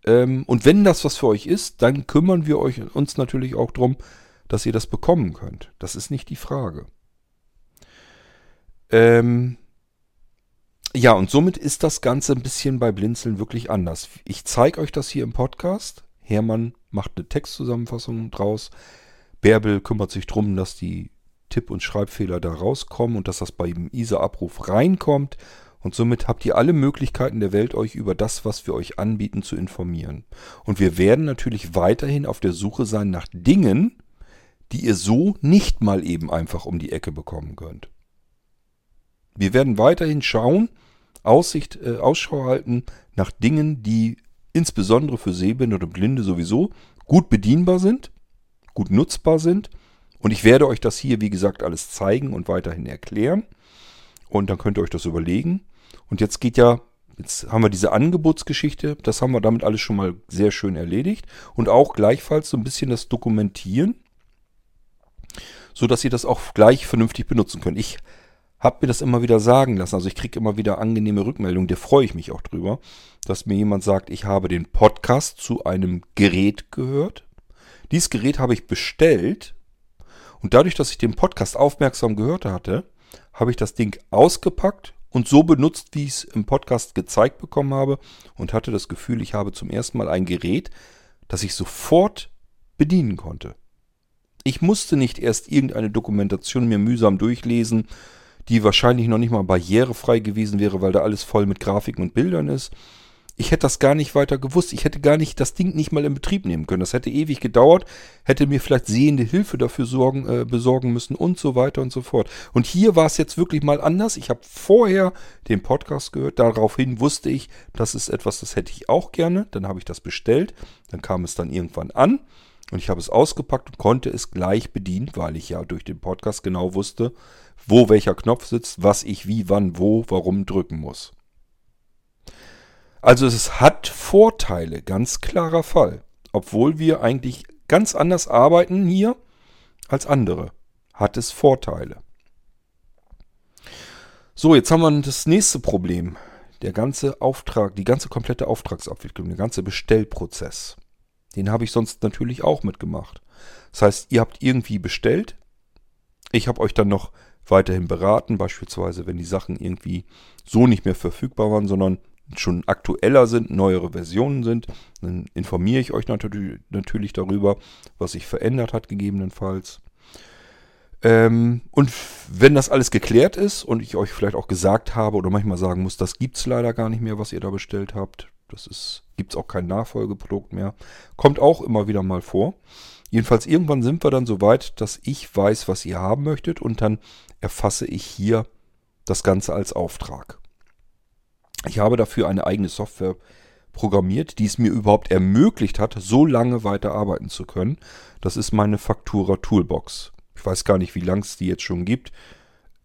ähm, und wenn das was für euch ist, dann kümmern wir euch, uns natürlich auch darum, dass ihr das bekommen könnt. Das ist nicht die Frage. Ähm, ja, und somit ist das Ganze ein bisschen bei Blinzeln wirklich anders. Ich zeige euch das hier im Podcast. Hermann macht eine Textzusammenfassung draus. Bärbel kümmert sich darum, dass die Tipp- und Schreibfehler da rauskommen und dass das bei dem ISA-Abruf reinkommt. Und somit habt ihr alle Möglichkeiten der Welt, euch über das, was wir euch anbieten, zu informieren. Und wir werden natürlich weiterhin auf der Suche sein nach Dingen, die ihr so nicht mal eben einfach um die Ecke bekommen könnt. Wir werden weiterhin schauen, Aussicht, äh, Ausschau halten nach Dingen, die insbesondere für Sehbehinderte und Blinde sowieso gut bedienbar sind, gut nutzbar sind. Und ich werde euch das hier, wie gesagt, alles zeigen und weiterhin erklären. Und dann könnt ihr euch das überlegen. Und jetzt geht ja Jetzt haben wir diese Angebotsgeschichte, das haben wir damit alles schon mal sehr schön erledigt. Und auch gleichfalls so ein bisschen das Dokumentieren, so dass ihr das auch gleich vernünftig benutzen könnt. Ich habe mir das immer wieder sagen lassen. Also ich kriege immer wieder angenehme Rückmeldungen, da freue ich mich auch drüber, dass mir jemand sagt, ich habe den Podcast zu einem Gerät gehört. Dieses Gerät habe ich bestellt und dadurch, dass ich den Podcast aufmerksam gehört hatte, habe ich das Ding ausgepackt und so benutzt, wie ich es im Podcast gezeigt bekommen habe und hatte das Gefühl, ich habe zum ersten Mal ein Gerät, das ich sofort bedienen konnte. Ich musste nicht erst irgendeine Dokumentation mir mühsam durchlesen, die wahrscheinlich noch nicht mal barrierefrei gewesen wäre, weil da alles voll mit Grafiken und Bildern ist. Ich hätte das gar nicht weiter gewusst. Ich hätte gar nicht das Ding nicht mal in Betrieb nehmen können. Das hätte ewig gedauert, hätte mir vielleicht sehende Hilfe dafür sorgen, äh, besorgen müssen und so weiter und so fort. Und hier war es jetzt wirklich mal anders. Ich habe vorher den Podcast gehört. Daraufhin wusste ich, das ist etwas, das hätte ich auch gerne. Dann habe ich das bestellt. Dann kam es dann irgendwann an. Und ich habe es ausgepackt und konnte es gleich bedienen, weil ich ja durch den Podcast genau wusste, wo welcher Knopf sitzt, was ich wie, wann, wo, warum drücken muss. Also es hat Vorteile, ganz klarer Fall. Obwohl wir eigentlich ganz anders arbeiten hier als andere, hat es Vorteile. So, jetzt haben wir das nächste Problem. Der ganze Auftrag, die ganze komplette Auftragsabwicklung, der ganze Bestellprozess. Den habe ich sonst natürlich auch mitgemacht. Das heißt, ihr habt irgendwie bestellt. Ich habe euch dann noch weiterhin beraten, beispielsweise wenn die Sachen irgendwie so nicht mehr verfügbar waren, sondern schon aktueller sind, neuere Versionen sind, dann informiere ich euch natürlich, natürlich darüber, was sich verändert hat gegebenenfalls. Ähm, und wenn das alles geklärt ist und ich euch vielleicht auch gesagt habe oder manchmal sagen muss, das gibt es leider gar nicht mehr, was ihr da bestellt habt, das gibt es auch kein Nachfolgeprodukt mehr, kommt auch immer wieder mal vor. Jedenfalls irgendwann sind wir dann so weit, dass ich weiß, was ihr haben möchtet und dann erfasse ich hier das Ganze als Auftrag. Ich habe dafür eine eigene Software programmiert, die es mir überhaupt ermöglicht hat, so lange weiter arbeiten zu können. Das ist meine Faktura Toolbox. Ich weiß gar nicht, wie lange es die jetzt schon gibt.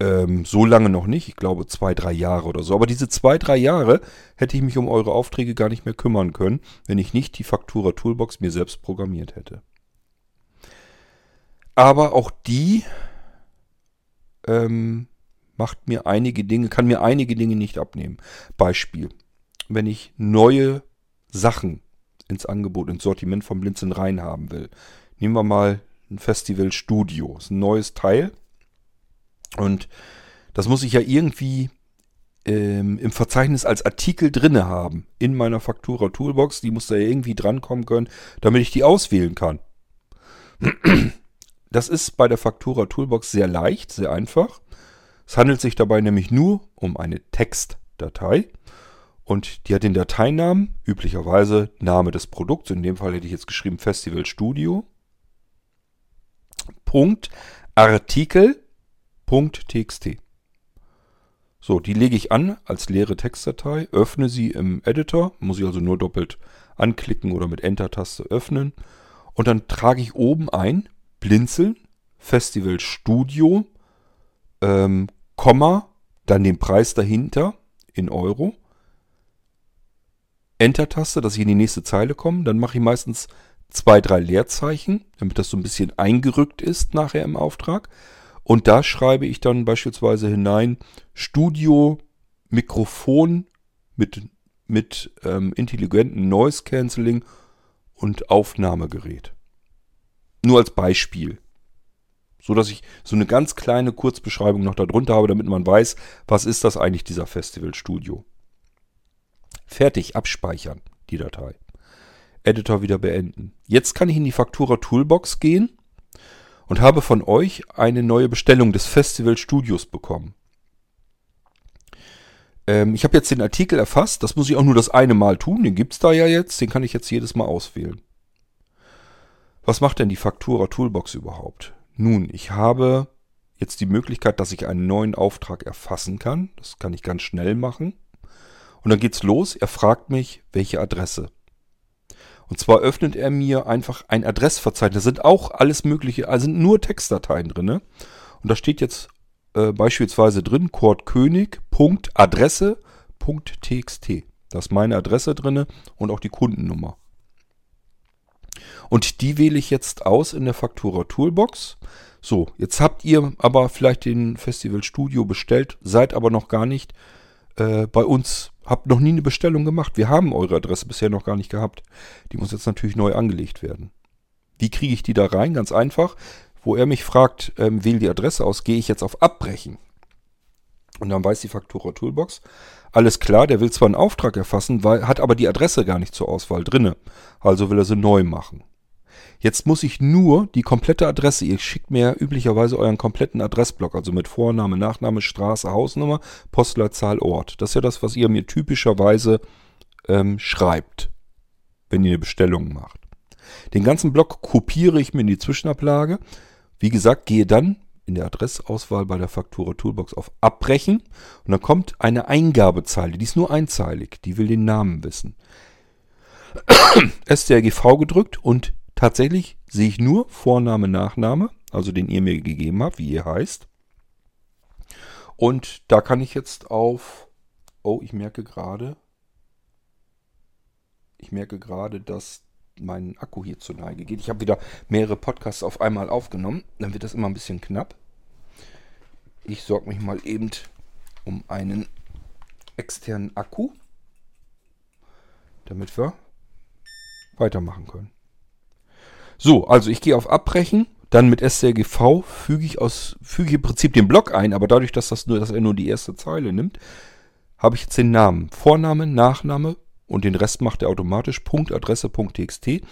Ähm, so lange noch nicht. Ich glaube zwei, drei Jahre oder so. Aber diese zwei, drei Jahre hätte ich mich um eure Aufträge gar nicht mehr kümmern können, wenn ich nicht die Faktura Toolbox mir selbst programmiert hätte. Aber auch die ähm, macht mir einige Dinge, kann mir einige Dinge nicht abnehmen. Beispiel, wenn ich neue Sachen ins Angebot, ins Sortiment vom Blinzeln rein haben will. Nehmen wir mal ein Festival Studio. Das ist ein neues Teil. Und das muss ich ja irgendwie ähm, im Verzeichnis als Artikel drinne haben. In meiner Faktura Toolbox. Die muss da irgendwie drankommen können, damit ich die auswählen kann. <clears throat> Das ist bei der Faktura Toolbox sehr leicht, sehr einfach. Es handelt sich dabei nämlich nur um eine Textdatei und die hat den Dateinamen, üblicherweise Name des Produkts, in dem Fall hätte ich jetzt geschrieben Festival Studio, Punkt, Artikel. So, die lege ich an als leere Textdatei, öffne sie im Editor, muss ich also nur doppelt anklicken oder mit Enter-Taste öffnen und dann trage ich oben ein Blinzeln, Festival Studio, ähm, Komma, dann den Preis dahinter in Euro. Enter-Taste, dass ich in die nächste Zeile komme. Dann mache ich meistens zwei, drei Leerzeichen, damit das so ein bisschen eingerückt ist nachher im Auftrag. Und da schreibe ich dann beispielsweise hinein Studio Mikrofon mit, mit ähm, intelligentem Noise Cancelling und Aufnahmegerät. Nur als Beispiel. So dass ich so eine ganz kleine Kurzbeschreibung noch darunter habe, damit man weiß, was ist das eigentlich, dieser Festivalstudio. Fertig, abspeichern, die Datei. Editor wieder beenden. Jetzt kann ich in die Faktura Toolbox gehen und habe von euch eine neue Bestellung des Festivalstudios bekommen. Ähm, ich habe jetzt den Artikel erfasst, das muss ich auch nur das eine Mal tun, den gibt es da ja jetzt, den kann ich jetzt jedes Mal auswählen. Was macht denn die Faktura Toolbox überhaupt? Nun, ich habe jetzt die Möglichkeit, dass ich einen neuen Auftrag erfassen kann. Das kann ich ganz schnell machen. Und dann geht's los. Er fragt mich, welche Adresse. Und zwar öffnet er mir einfach ein Adressverzeichnis. Da sind auch alles mögliche, also sind nur Textdateien drin. Und da steht jetzt äh, beispielsweise drin, Kurt König, Punkt, Adresse, .txt. Da ist meine Adresse drin und auch die Kundennummer. Und die wähle ich jetzt aus in der Faktura Toolbox. So, jetzt habt ihr aber vielleicht den Festival Studio bestellt, seid aber noch gar nicht äh, bei uns, habt noch nie eine Bestellung gemacht. Wir haben eure Adresse bisher noch gar nicht gehabt. Die muss jetzt natürlich neu angelegt werden. Wie kriege ich die da rein? Ganz einfach. Wo er mich fragt, ähm, wähle die Adresse aus, gehe ich jetzt auf Abbrechen. Und dann weiß die Faktura Toolbox, alles klar, der will zwar einen Auftrag erfassen, weil, hat aber die Adresse gar nicht zur Auswahl drinne. Also will er sie neu machen. Jetzt muss ich nur die komplette Adresse, ihr schickt mir üblicherweise euren kompletten Adressblock, also mit Vorname, Nachname, Straße, Hausnummer, Postleitzahl, Ort. Das ist ja das, was ihr mir typischerweise ähm, schreibt, wenn ihr eine Bestellung macht. Den ganzen Block kopiere ich mir in die Zwischenablage. Wie gesagt, gehe dann in der Adressauswahl bei der Faktura Toolbox auf Abbrechen und dann kommt eine Eingabezeile, die ist nur einzeilig, die will den Namen wissen. <clears throat> STRGV gedrückt und Tatsächlich sehe ich nur Vorname, Nachname, also den ihr mir gegeben habt, wie ihr heißt. Und da kann ich jetzt auf... Oh, ich merke gerade... Ich merke gerade, dass mein Akku hier zur Neige geht. Ich habe wieder mehrere Podcasts auf einmal aufgenommen. Dann wird das immer ein bisschen knapp. Ich sorge mich mal eben um einen externen Akku, damit wir weitermachen können. So, also ich gehe auf Abbrechen, dann mit STRGV füge ich aus, füge im Prinzip den Block ein, aber dadurch, dass, das nur, dass er nur die erste Zeile nimmt, habe ich jetzt den Namen. Vorname, Nachname und den Rest macht er automatisch. Punkt, Adresse, Punkt, TXT.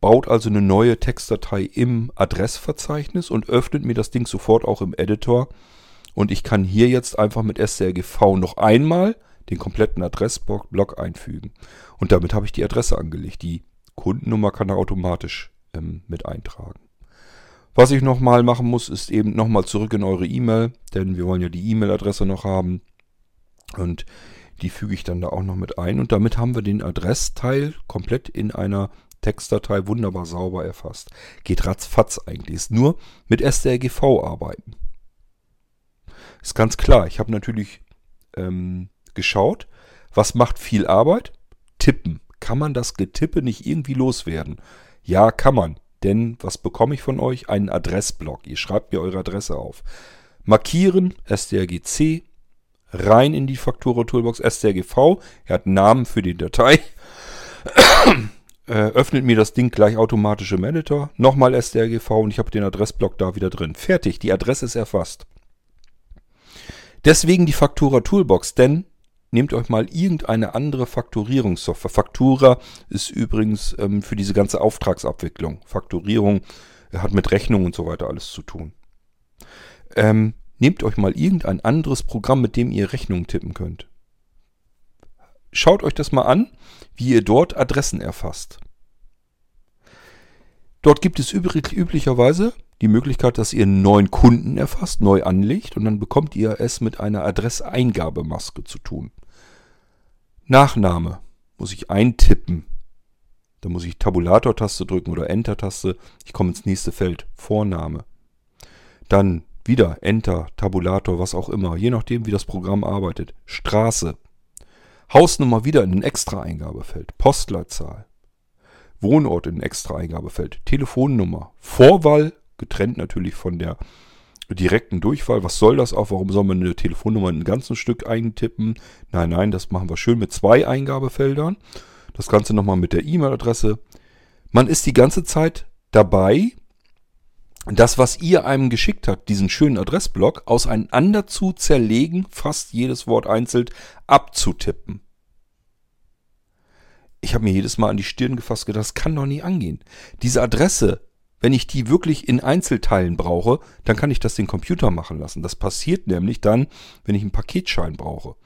Baut also eine neue Textdatei im Adressverzeichnis und öffnet mir das Ding sofort auch im Editor. Und ich kann hier jetzt einfach mit strgv noch einmal den kompletten Adressblock einfügen. Und damit habe ich die Adresse angelegt. Die Kundennummer kann er automatisch ähm, mit eintragen. Was ich nochmal machen muss, ist eben nochmal zurück in eure E-Mail, denn wir wollen ja die E-Mail-Adresse noch haben. Und die füge ich dann da auch noch mit ein. Und damit haben wir den Adressteil komplett in einer Textdatei wunderbar sauber erfasst. Geht ratzfatz eigentlich. Ist nur mit strgv arbeiten. Ist ganz klar. Ich habe natürlich ähm, geschaut, was macht viel Arbeit? Tippen. Kann man das Getippe nicht irgendwie loswerden? Ja, kann man. Denn was bekomme ich von euch? Einen Adressblock. Ihr schreibt mir eure Adresse auf. Markieren, strgc, rein in die Faktura Toolbox, strgv. Er hat einen Namen für die Datei. äh, öffnet mir das Ding gleich automatisch im Editor. Nochmal strgv und ich habe den Adressblock da wieder drin. Fertig, die Adresse ist erfasst. Deswegen die Faktura Toolbox, denn nehmt euch mal irgendeine andere Fakturierungssoftware. Faktura ist übrigens ähm, für diese ganze Auftragsabwicklung. Fakturierung hat mit Rechnung und so weiter alles zu tun. Ähm, nehmt euch mal irgendein anderes Programm, mit dem ihr Rechnungen tippen könnt. Schaut euch das mal an, wie ihr dort Adressen erfasst. Dort gibt es üblicherweise die Möglichkeit, dass ihr einen neuen Kunden erfasst, neu anlegt und dann bekommt ihr es mit einer Adresseingabemaske zu tun. Nachname muss ich eintippen. Da muss ich Tabulator-Taste drücken oder Enter-Taste. Ich komme ins nächste Feld. Vorname. Dann wieder Enter, Tabulator, was auch immer. Je nachdem, wie das Programm arbeitet. Straße. Hausnummer wieder in ein Extra-Eingabefeld. Postleitzahl. Wohnort in ein Extra-Eingabefeld. Telefonnummer. Vorwahl, getrennt natürlich von der direkten Durchfall. Was soll das auch? Warum soll man eine Telefonnummer in ein ganzes Stück eintippen? Nein, nein, das machen wir schön mit zwei Eingabefeldern. Das Ganze nochmal mit der E-Mail-Adresse. Man ist die ganze Zeit dabei, das, was ihr einem geschickt habt, diesen schönen Adressblock, auseinander zu zerlegen, fast jedes Wort einzeln abzutippen. Ich habe mir jedes Mal an die Stirn gefasst gedacht, das kann doch nie angehen. Diese Adresse wenn ich die wirklich in Einzelteilen brauche, dann kann ich das den Computer machen lassen. Das passiert nämlich dann, wenn ich einen Paketschein brauche.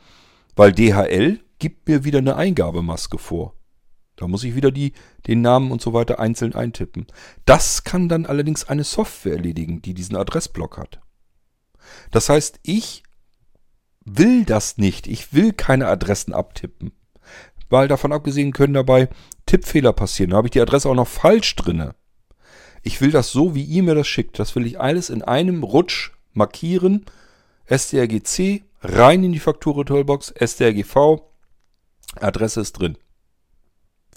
Weil DHL gibt mir wieder eine Eingabemaske vor. Da muss ich wieder die, den Namen und so weiter einzeln eintippen. Das kann dann allerdings eine Software erledigen, die diesen Adressblock hat. Das heißt, ich will das nicht. Ich will keine Adressen abtippen. Weil davon abgesehen können dabei Tippfehler passieren. Da habe ich die Adresse auch noch falsch drinne. Ich will das so, wie ihr mir das schickt. Das will ich alles in einem Rutsch markieren. strgc rein in die Faktura-Toolbox, STRGV, Adresse ist drin.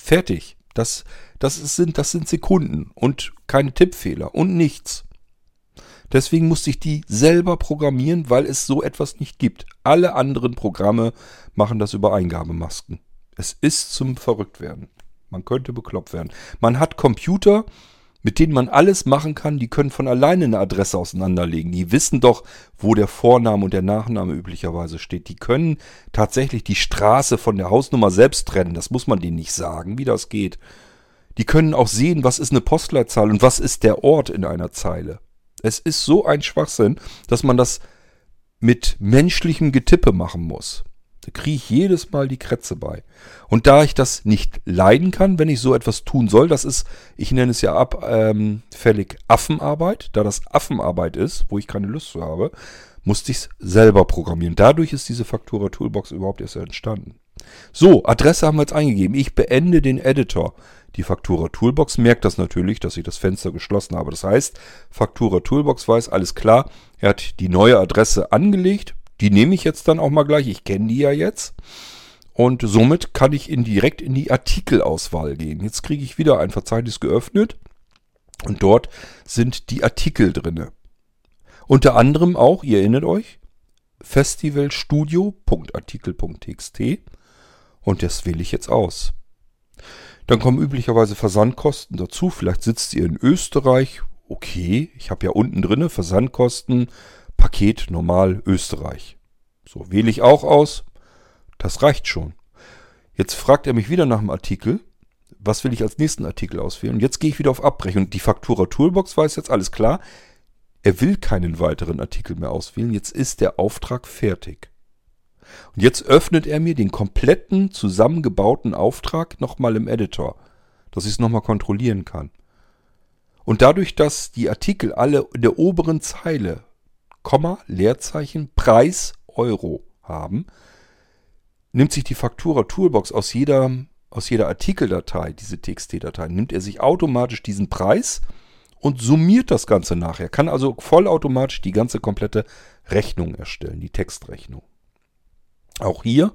Fertig. Das, das, ist, sind, das sind Sekunden und keine Tippfehler und nichts. Deswegen musste ich die selber programmieren, weil es so etwas nicht gibt. Alle anderen Programme machen das über Eingabemasken. Es ist zum Verrücktwerden. Man könnte bekloppt werden. Man hat Computer, mit denen man alles machen kann, die können von alleine eine Adresse auseinanderlegen. Die wissen doch, wo der Vorname und der Nachname üblicherweise steht. Die können tatsächlich die Straße von der Hausnummer selbst trennen. Das muss man denen nicht sagen, wie das geht. Die können auch sehen, was ist eine Postleitzahl und was ist der Ort in einer Zeile. Es ist so ein Schwachsinn, dass man das mit menschlichem Getippe machen muss. Da kriege ich jedes Mal die Krätze bei. Und da ich das nicht leiden kann, wenn ich so etwas tun soll, das ist, ich nenne es ja abfällig ähm, Affenarbeit, da das Affenarbeit ist, wo ich keine Lust zu habe, musste ich es selber programmieren. Dadurch ist diese Faktura Toolbox überhaupt erst entstanden. So, Adresse haben wir jetzt eingegeben. Ich beende den Editor. Die Faktura Toolbox merkt das natürlich, dass ich das Fenster geschlossen habe. Das heißt, Faktura Toolbox weiß, alles klar, er hat die neue Adresse angelegt, die nehme ich jetzt dann auch mal gleich. Ich kenne die ja jetzt. Und somit kann ich in, direkt in die Artikelauswahl gehen. Jetzt kriege ich wieder ein Verzeichnis geöffnet. Und dort sind die Artikel drinne. Unter anderem auch, ihr erinnert euch, festivalstudio.artikel.txt. Und das wähle ich jetzt aus. Dann kommen üblicherweise Versandkosten dazu. Vielleicht sitzt ihr in Österreich. Okay, ich habe ja unten drinne Versandkosten Paket normal Österreich. So wähle ich auch aus. Das reicht schon. Jetzt fragt er mich wieder nach dem Artikel. Was will ich als nächsten Artikel auswählen? Jetzt gehe ich wieder auf Abbrechen. Und die Faktura Toolbox weiß jetzt alles klar. Er will keinen weiteren Artikel mehr auswählen. Jetzt ist der Auftrag fertig. Und jetzt öffnet er mir den kompletten zusammengebauten Auftrag nochmal im Editor, dass ich es nochmal kontrollieren kann. Und dadurch, dass die Artikel alle in der oberen Zeile Komma, Leerzeichen, Preis, Euro haben, nimmt sich die Faktura Toolbox aus jeder, aus jeder Artikeldatei, diese TXT-Datei, nimmt er sich automatisch diesen Preis und summiert das Ganze nachher. Kann also vollautomatisch die ganze komplette Rechnung erstellen, die Textrechnung. Auch hier,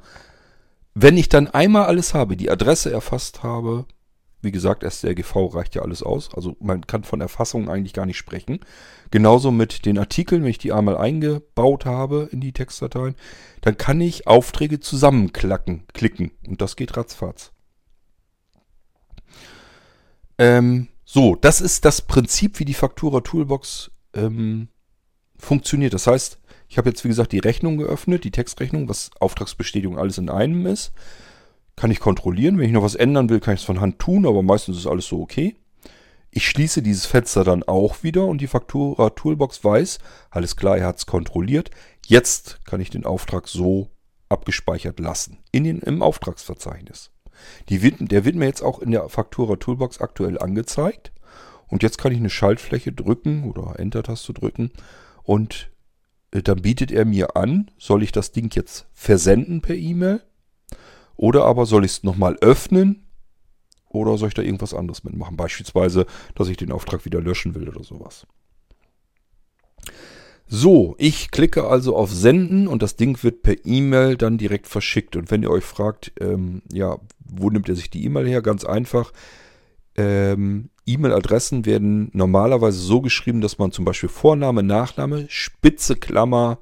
wenn ich dann einmal alles habe, die Adresse erfasst habe, wie gesagt, STRGV reicht ja alles aus. Also man kann von Erfassung eigentlich gar nicht sprechen. Genauso mit den Artikeln, wenn ich die einmal eingebaut habe in die Textdateien, dann kann ich Aufträge zusammenklacken, klicken. Und das geht ratzfatz. Ähm, so, das ist das Prinzip, wie die Faktura Toolbox ähm, funktioniert. Das heißt, ich habe jetzt wie gesagt die Rechnung geöffnet, die Textrechnung, was Auftragsbestätigung alles in einem ist. Kann ich kontrollieren. Wenn ich noch was ändern will, kann ich es von Hand tun, aber meistens ist alles so okay. Ich schließe dieses Fenster dann auch wieder und die Faktura Toolbox weiß, alles klar, er hat es kontrolliert. Jetzt kann ich den Auftrag so abgespeichert lassen in den, im Auftragsverzeichnis. Wird, der wird mir jetzt auch in der Faktura Toolbox aktuell angezeigt. Und jetzt kann ich eine Schaltfläche drücken oder Enter-Taste drücken und äh, dann bietet er mir an, soll ich das Ding jetzt versenden per E-Mail oder aber soll ich es nochmal öffnen? Oder soll ich da irgendwas anderes mitmachen? Beispielsweise, dass ich den Auftrag wieder löschen will oder sowas. So, ich klicke also auf Senden und das Ding wird per E-Mail dann direkt verschickt. Und wenn ihr euch fragt, ähm, ja, wo nimmt er sich die E-Mail her? Ganz einfach. Ähm, E-Mail-Adressen werden normalerweise so geschrieben, dass man zum Beispiel Vorname, Nachname, Spitze Klammer,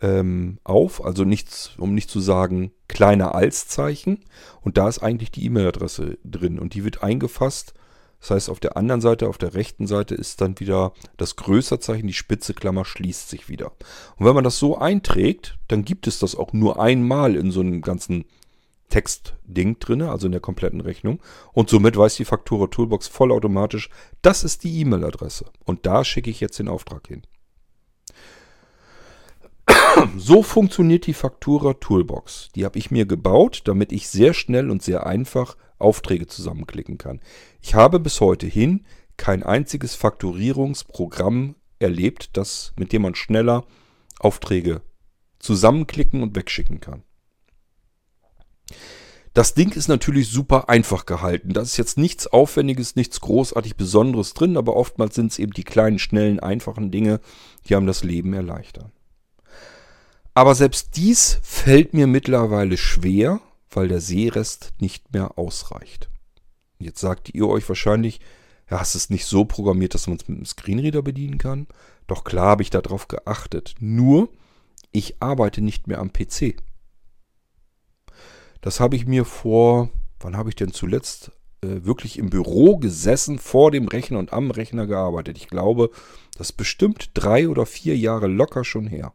ähm, auf, also nichts, um nicht zu sagen kleiner als Zeichen. Und da ist eigentlich die E-Mail-Adresse drin und die wird eingefasst. Das heißt, auf der anderen Seite, auf der rechten Seite ist dann wieder das Größerzeichen, die spitze Klammer schließt sich wieder. Und wenn man das so einträgt, dann gibt es das auch nur einmal in so einem ganzen Textding drin, also in der kompletten Rechnung. Und somit weiß die Faktura Toolbox vollautomatisch, das ist die E-Mail-Adresse. Und da schicke ich jetzt den Auftrag hin. <clears throat> So funktioniert die Faktura Toolbox. Die habe ich mir gebaut, damit ich sehr schnell und sehr einfach Aufträge zusammenklicken kann. Ich habe bis heute hin kein einziges Fakturierungsprogramm erlebt, das, mit dem man schneller Aufträge zusammenklicken und wegschicken kann. Das Ding ist natürlich super einfach gehalten. Da ist jetzt nichts Aufwendiges, nichts großartig Besonderes drin, aber oftmals sind es eben die kleinen, schnellen, einfachen Dinge, die haben das Leben erleichtern. Aber selbst dies fällt mir mittlerweile schwer, weil der Seerest nicht mehr ausreicht. Jetzt sagt ihr euch wahrscheinlich, ja, es ist nicht so programmiert, dass man es mit einem Screenreader bedienen kann. Doch klar habe ich darauf geachtet. Nur, ich arbeite nicht mehr am PC. Das habe ich mir vor, wann habe ich denn zuletzt äh, wirklich im Büro gesessen, vor dem Rechner und am Rechner gearbeitet. Ich glaube, das ist bestimmt drei oder vier Jahre locker schon her.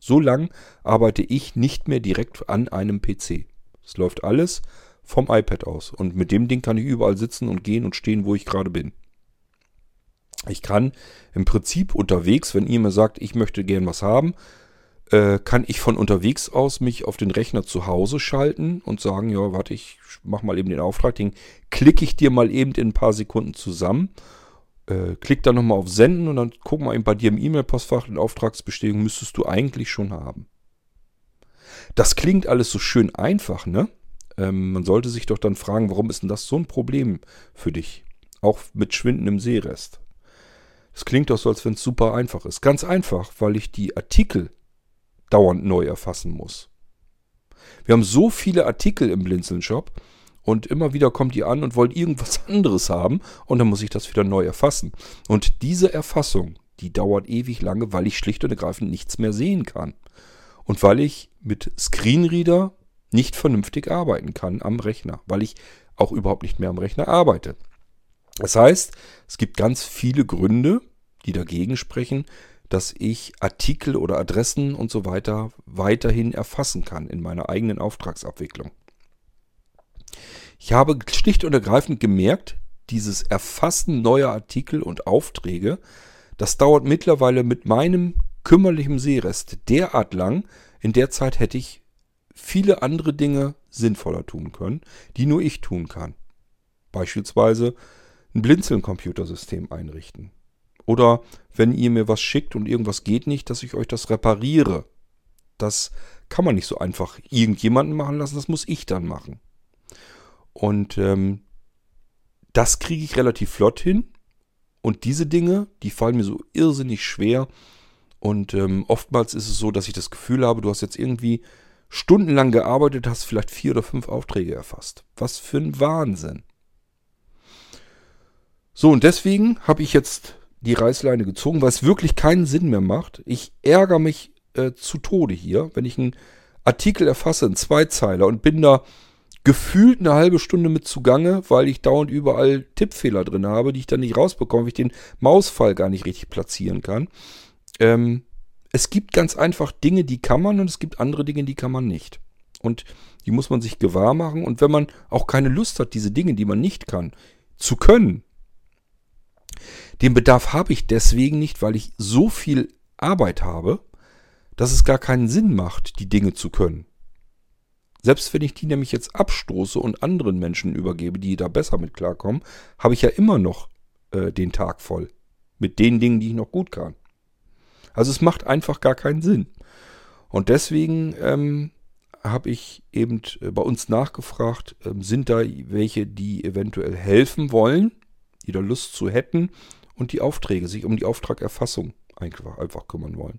So lang arbeite ich nicht mehr direkt an einem PC. Es läuft alles vom iPad aus. Und mit dem Ding kann ich überall sitzen und gehen und stehen, wo ich gerade bin. Ich kann im Prinzip unterwegs, wenn ihr mir sagt, ich möchte gern was haben, äh, kann ich von unterwegs aus mich auf den Rechner zu Hause schalten und sagen, ja, warte, ich mach mal eben den Auftrag, den klicke ich dir mal eben in ein paar Sekunden zusammen, äh, klick dann nochmal auf Senden und dann guck mal eben bei dir im E-Mail-Postfach, den Auftragsbestätigung müsstest du eigentlich schon haben. Das klingt alles so schön einfach, ne? Ähm, man sollte sich doch dann fragen, warum ist denn das so ein Problem für dich? Auch mit schwindendem Seerest. Es klingt doch so, als wenn es super einfach ist. Ganz einfach, weil ich die Artikel dauernd neu erfassen muss. Wir haben so viele Artikel im Blinzeln-Shop und immer wieder kommt die an und wollt irgendwas <laughs> anderes haben und dann muss ich das wieder neu erfassen. Und diese Erfassung, die dauert ewig lange, weil ich schlicht und ergreifend nichts mehr sehen kann. Und weil ich mit Screenreader nicht vernünftig arbeiten kann am Rechner, weil ich auch überhaupt nicht mehr am Rechner arbeite. Das heißt, es gibt ganz viele Gründe, die dagegen sprechen, dass ich Artikel oder Adressen und so weiter weiterhin erfassen kann in meiner eigenen Auftragsabwicklung. Ich habe schlicht und ergreifend gemerkt, dieses Erfassen neuer Artikel und Aufträge, das dauert mittlerweile mit meinem kümmerlichen Seerest derart lang, in der Zeit hätte ich viele andere Dinge sinnvoller tun können, die nur ich tun kann. Beispielsweise ein Blinzeln-Computersystem einrichten. Oder wenn ihr mir was schickt und irgendwas geht nicht, dass ich euch das repariere. Das kann man nicht so einfach irgendjemanden machen lassen, das muss ich dann machen. Und ähm, das kriege ich relativ flott hin. Und diese Dinge, die fallen mir so irrsinnig schwer. Und ähm, oftmals ist es so, dass ich das Gefühl habe, du hast jetzt irgendwie stundenlang gearbeitet, hast vielleicht vier oder fünf Aufträge erfasst. Was für ein Wahnsinn. So, und deswegen habe ich jetzt die Reißleine gezogen, weil es wirklich keinen Sinn mehr macht. Ich ärgere mich äh, zu Tode hier, wenn ich einen Artikel erfasse, einen Zweizeiler und bin da gefühlt eine halbe Stunde mit zugange, weil ich dauernd überall Tippfehler drin habe, die ich dann nicht rausbekomme, weil ich den Mausfall gar nicht richtig platzieren kann. Ähm, es gibt ganz einfach Dinge, die kann man und es gibt andere Dinge, die kann man nicht. Und die muss man sich gewahr machen. Und wenn man auch keine Lust hat, diese Dinge, die man nicht kann, zu können, den Bedarf habe ich deswegen nicht, weil ich so viel Arbeit habe, dass es gar keinen Sinn macht, die Dinge zu können. Selbst wenn ich die nämlich jetzt abstoße und anderen Menschen übergebe, die da besser mit klarkommen, habe ich ja immer noch äh, den Tag voll. Mit den Dingen, die ich noch gut kann. Also es macht einfach gar keinen Sinn. Und deswegen ähm, habe ich eben äh, bei uns nachgefragt, ähm, sind da welche, die eventuell helfen wollen, die da Lust zu hätten und die Aufträge, sich um die Auftragerfassung einfach kümmern wollen.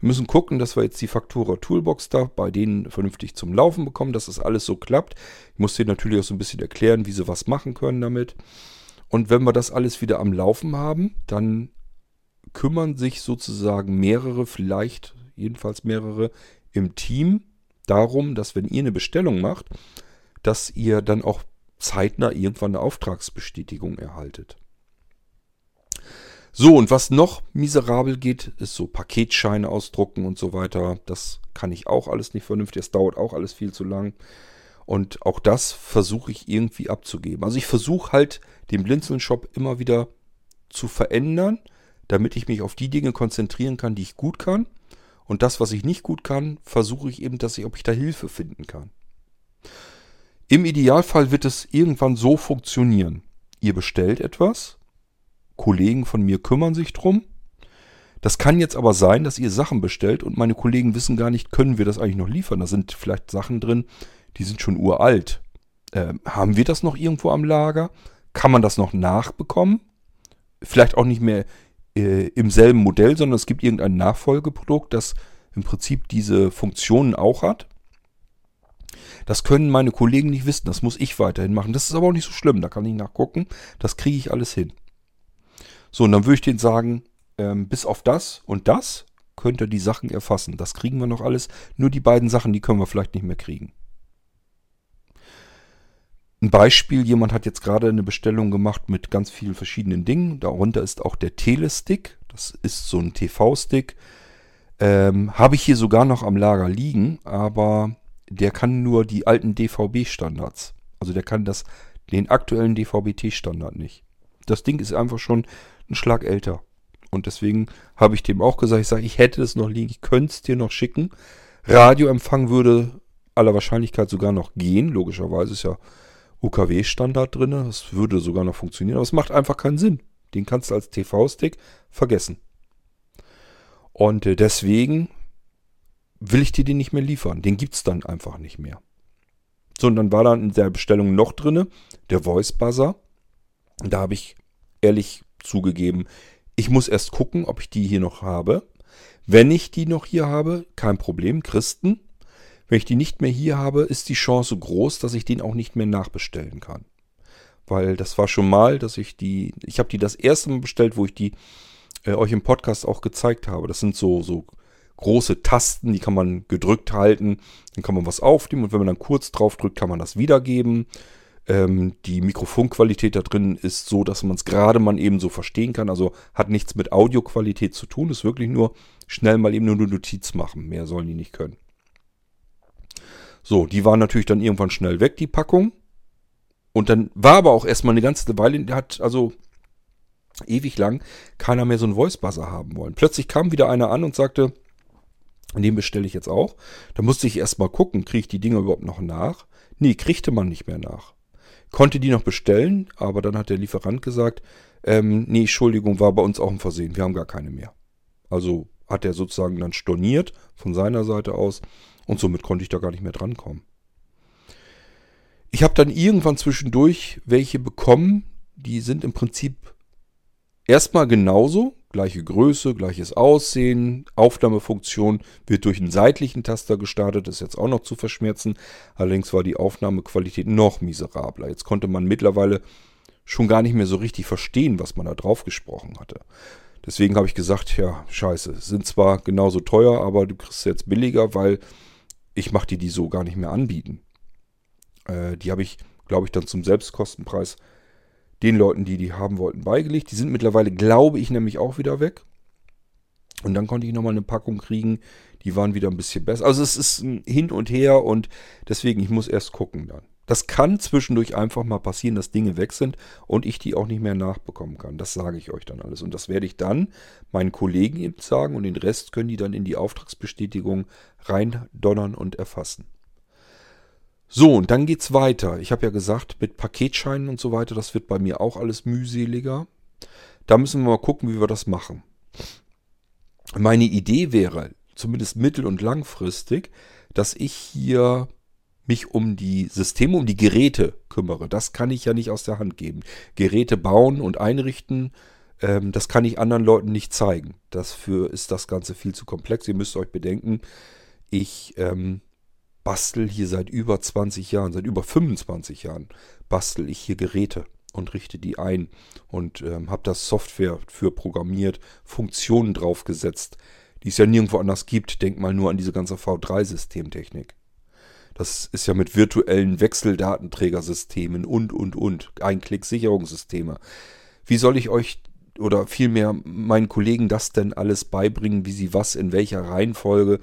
Wir müssen gucken, dass wir jetzt die Faktura Toolbox da bei denen vernünftig zum Laufen bekommen, dass das alles so klappt. Ich muss denen natürlich auch so ein bisschen erklären, wie sie was machen können damit. Und wenn wir das alles wieder am Laufen haben, dann kümmern sich sozusagen mehrere, vielleicht jedenfalls mehrere im Team darum, dass wenn ihr eine Bestellung macht, dass ihr dann auch zeitnah irgendwann eine Auftragsbestätigung erhaltet. So, und was noch miserabel geht, ist so Paketscheine ausdrucken und so weiter. Das kann ich auch alles nicht vernünftig. Das dauert auch alles viel zu lang. Und auch das versuche ich irgendwie abzugeben. Also ich versuche halt den Blinzeln-Shop immer wieder zu verändern, damit ich mich auf die Dinge konzentrieren kann, die ich gut kann. Und das, was ich nicht gut kann, versuche ich eben, dass ich, ob ich da Hilfe finden kann. Im Idealfall wird es irgendwann so funktionieren. Ihr bestellt etwas, Kollegen von mir kümmern sich drum. Das kann jetzt aber sein, dass ihr Sachen bestellt und meine Kollegen wissen gar nicht, können wir das eigentlich noch liefern. Da sind vielleicht Sachen drin, die sind schon uralt. Äh, haben wir das noch irgendwo am Lager? Kann man das noch nachbekommen? Vielleicht auch nicht mehr äh, im selben Modell, sondern es gibt irgendein Nachfolgeprodukt, das im Prinzip diese Funktionen auch hat. Das können meine Kollegen nicht wissen, das muss ich weiterhin machen. Das ist aber auch nicht so schlimm, da kann ich nachgucken, das kriege ich alles hin. So, und dann würde ich denen sagen, ähm, bis auf das und das könnt ihr die Sachen erfassen. Das kriegen wir noch alles. Nur die beiden Sachen, die können wir vielleicht nicht mehr kriegen. Ein Beispiel, jemand hat jetzt gerade eine Bestellung gemacht mit ganz vielen verschiedenen Dingen. Darunter ist auch der Telestick. Das ist so ein TV-Stick. Ähm, Habe ich hier sogar noch am Lager liegen, aber der kann nur die alten DVB-Standards. Also der kann das, den aktuellen DVB-T-Standard nicht. Das Ding ist einfach schon ein Schlag älter. Und deswegen habe ich dem auch gesagt, ich sage, ich hätte es noch liegen, ich könnte es dir noch schicken. Radioempfang würde aller Wahrscheinlichkeit sogar noch gehen. Logischerweise ist ja UKW-Standard drin. Das würde sogar noch funktionieren. Aber es macht einfach keinen Sinn. Den kannst du als TV-Stick vergessen. Und äh, deswegen will ich dir den nicht mehr liefern. Den gibt es dann einfach nicht mehr. So, und dann war dann in der Bestellung noch drin der Voice Buzzer. Da habe ich ehrlich zugegeben, ich muss erst gucken, ob ich die hier noch habe. Wenn ich die noch hier habe, kein Problem, Christen. Wenn ich die nicht mehr hier habe, ist die Chance groß, dass ich den auch nicht mehr nachbestellen kann. Weil das war schon mal, dass ich die, ich habe die das erste Mal bestellt, wo ich die äh, euch im Podcast auch gezeigt habe. Das sind so, so große Tasten, die kann man gedrückt halten. Dann kann man was aufnehmen und wenn man dann kurz drauf drückt, kann man das wiedergeben. Ähm, die Mikrofonqualität da drin ist so, dass man es gerade mal eben so verstehen kann. Also hat nichts mit Audioqualität zu tun. Ist wirklich nur schnell mal eben nur eine Notiz machen. Mehr sollen die nicht können. So, die waren natürlich dann irgendwann schnell weg, die Packung. Und dann war aber auch erstmal eine ganze Weile, hat also ewig lang keiner mehr so einen Voice Buzzer haben wollen. Plötzlich kam wieder einer an und sagte, den bestelle ich jetzt auch. Da musste ich erstmal gucken, kriege ich die Dinger überhaupt noch nach? Nee, kriegte man nicht mehr nach. Konnte die noch bestellen, aber dann hat der Lieferant gesagt, ähm, nee, Entschuldigung, war bei uns auch ein Versehen, wir haben gar keine mehr. Also hat er sozusagen dann storniert von seiner Seite aus und somit konnte ich da gar nicht mehr drankommen. Ich habe dann irgendwann zwischendurch welche bekommen, die sind im Prinzip erstmal genauso, gleiche Größe, gleiches Aussehen, Aufnahmefunktion wird durch einen seitlichen Taster gestartet, ist jetzt auch noch zu verschmerzen. Allerdings war die Aufnahmequalität noch miserabler. Jetzt konnte man mittlerweile schon gar nicht mehr so richtig verstehen, was man da drauf gesprochen hatte. Deswegen habe ich gesagt, ja, scheiße, sind zwar genauso teuer, aber du kriegst jetzt billiger, weil ich mache dir die so gar nicht mehr anbieten. Äh, die habe ich, glaube ich, dann zum Selbstkostenpreis den Leuten, die die haben wollten, beigelegt. Die sind mittlerweile, glaube ich, nämlich auch wieder weg. Und dann konnte ich nochmal eine Packung kriegen. Die waren wieder ein bisschen besser. Also es ist ein Hin und Her und deswegen, ich muss erst gucken dann. Das kann zwischendurch einfach mal passieren, dass Dinge weg sind und ich die auch nicht mehr nachbekommen kann. Das sage ich euch dann alles. Und das werde ich dann meinen Kollegen eben sagen und den Rest können die dann in die Auftragsbestätigung reindonnern und erfassen. So, und dann geht's weiter. Ich habe ja gesagt, mit Paketscheinen und so weiter, das wird bei mir auch alles mühseliger. Da müssen wir mal gucken, wie wir das machen. Meine Idee wäre, zumindest mittel- und langfristig, dass ich hier mich um die Systeme, um die Geräte kümmere. Das kann ich ja nicht aus der Hand geben. Geräte bauen und einrichten, ähm, das kann ich anderen Leuten nicht zeigen. Dafür ist das Ganze viel zu komplex. Ihr müsst euch bedenken, ich ähm, bastel hier seit über 20 Jahren, seit über 25 Jahren, bastel ich hier Geräte und richte die ein und ähm, habe das Software für programmiert, Funktionen draufgesetzt, die es ja nirgendwo anders gibt. Denk mal nur an diese ganze V3-Systemtechnik. Das ist ja mit virtuellen Wechseldatenträgersystemen und, und, und. Einklick-Sicherungssysteme. Wie soll ich euch oder vielmehr meinen Kollegen das denn alles beibringen, wie sie was in welcher Reihenfolge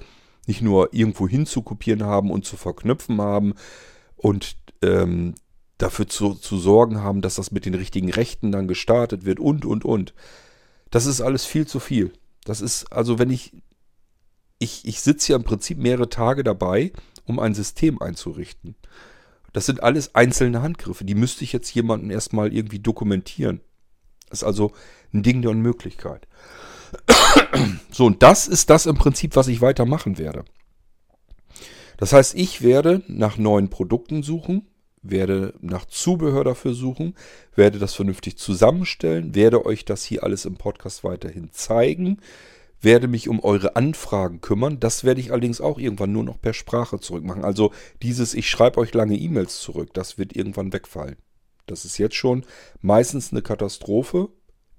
nicht nur irgendwo hinzukopieren haben und zu verknüpfen haben und ähm, dafür zu, zu sorgen haben, dass das mit den richtigen Rechten dann gestartet wird und, und, und. Das ist alles viel zu viel. Das ist, also wenn ich, ich, ich sitze ja im Prinzip mehrere Tage dabei, um ein System einzurichten. Das sind alles einzelne Handgriffe. Die müsste ich jetzt jemanden erstmal irgendwie dokumentieren. Das ist also ein Ding der Unmöglichkeit. So, und das ist das im Prinzip, was ich weitermachen werde. Das heißt, ich werde nach neuen Produkten suchen, werde nach Zubehör dafür suchen, werde das vernünftig zusammenstellen, werde euch das hier alles im Podcast weiterhin zeigen, werde mich um eure Anfragen kümmern. Das werde ich allerdings auch irgendwann nur noch per Sprache zurückmachen. Also dieses, ich schreibe euch lange E-Mails zurück, das wird irgendwann wegfallen. Das ist jetzt schon meistens eine Katastrophe.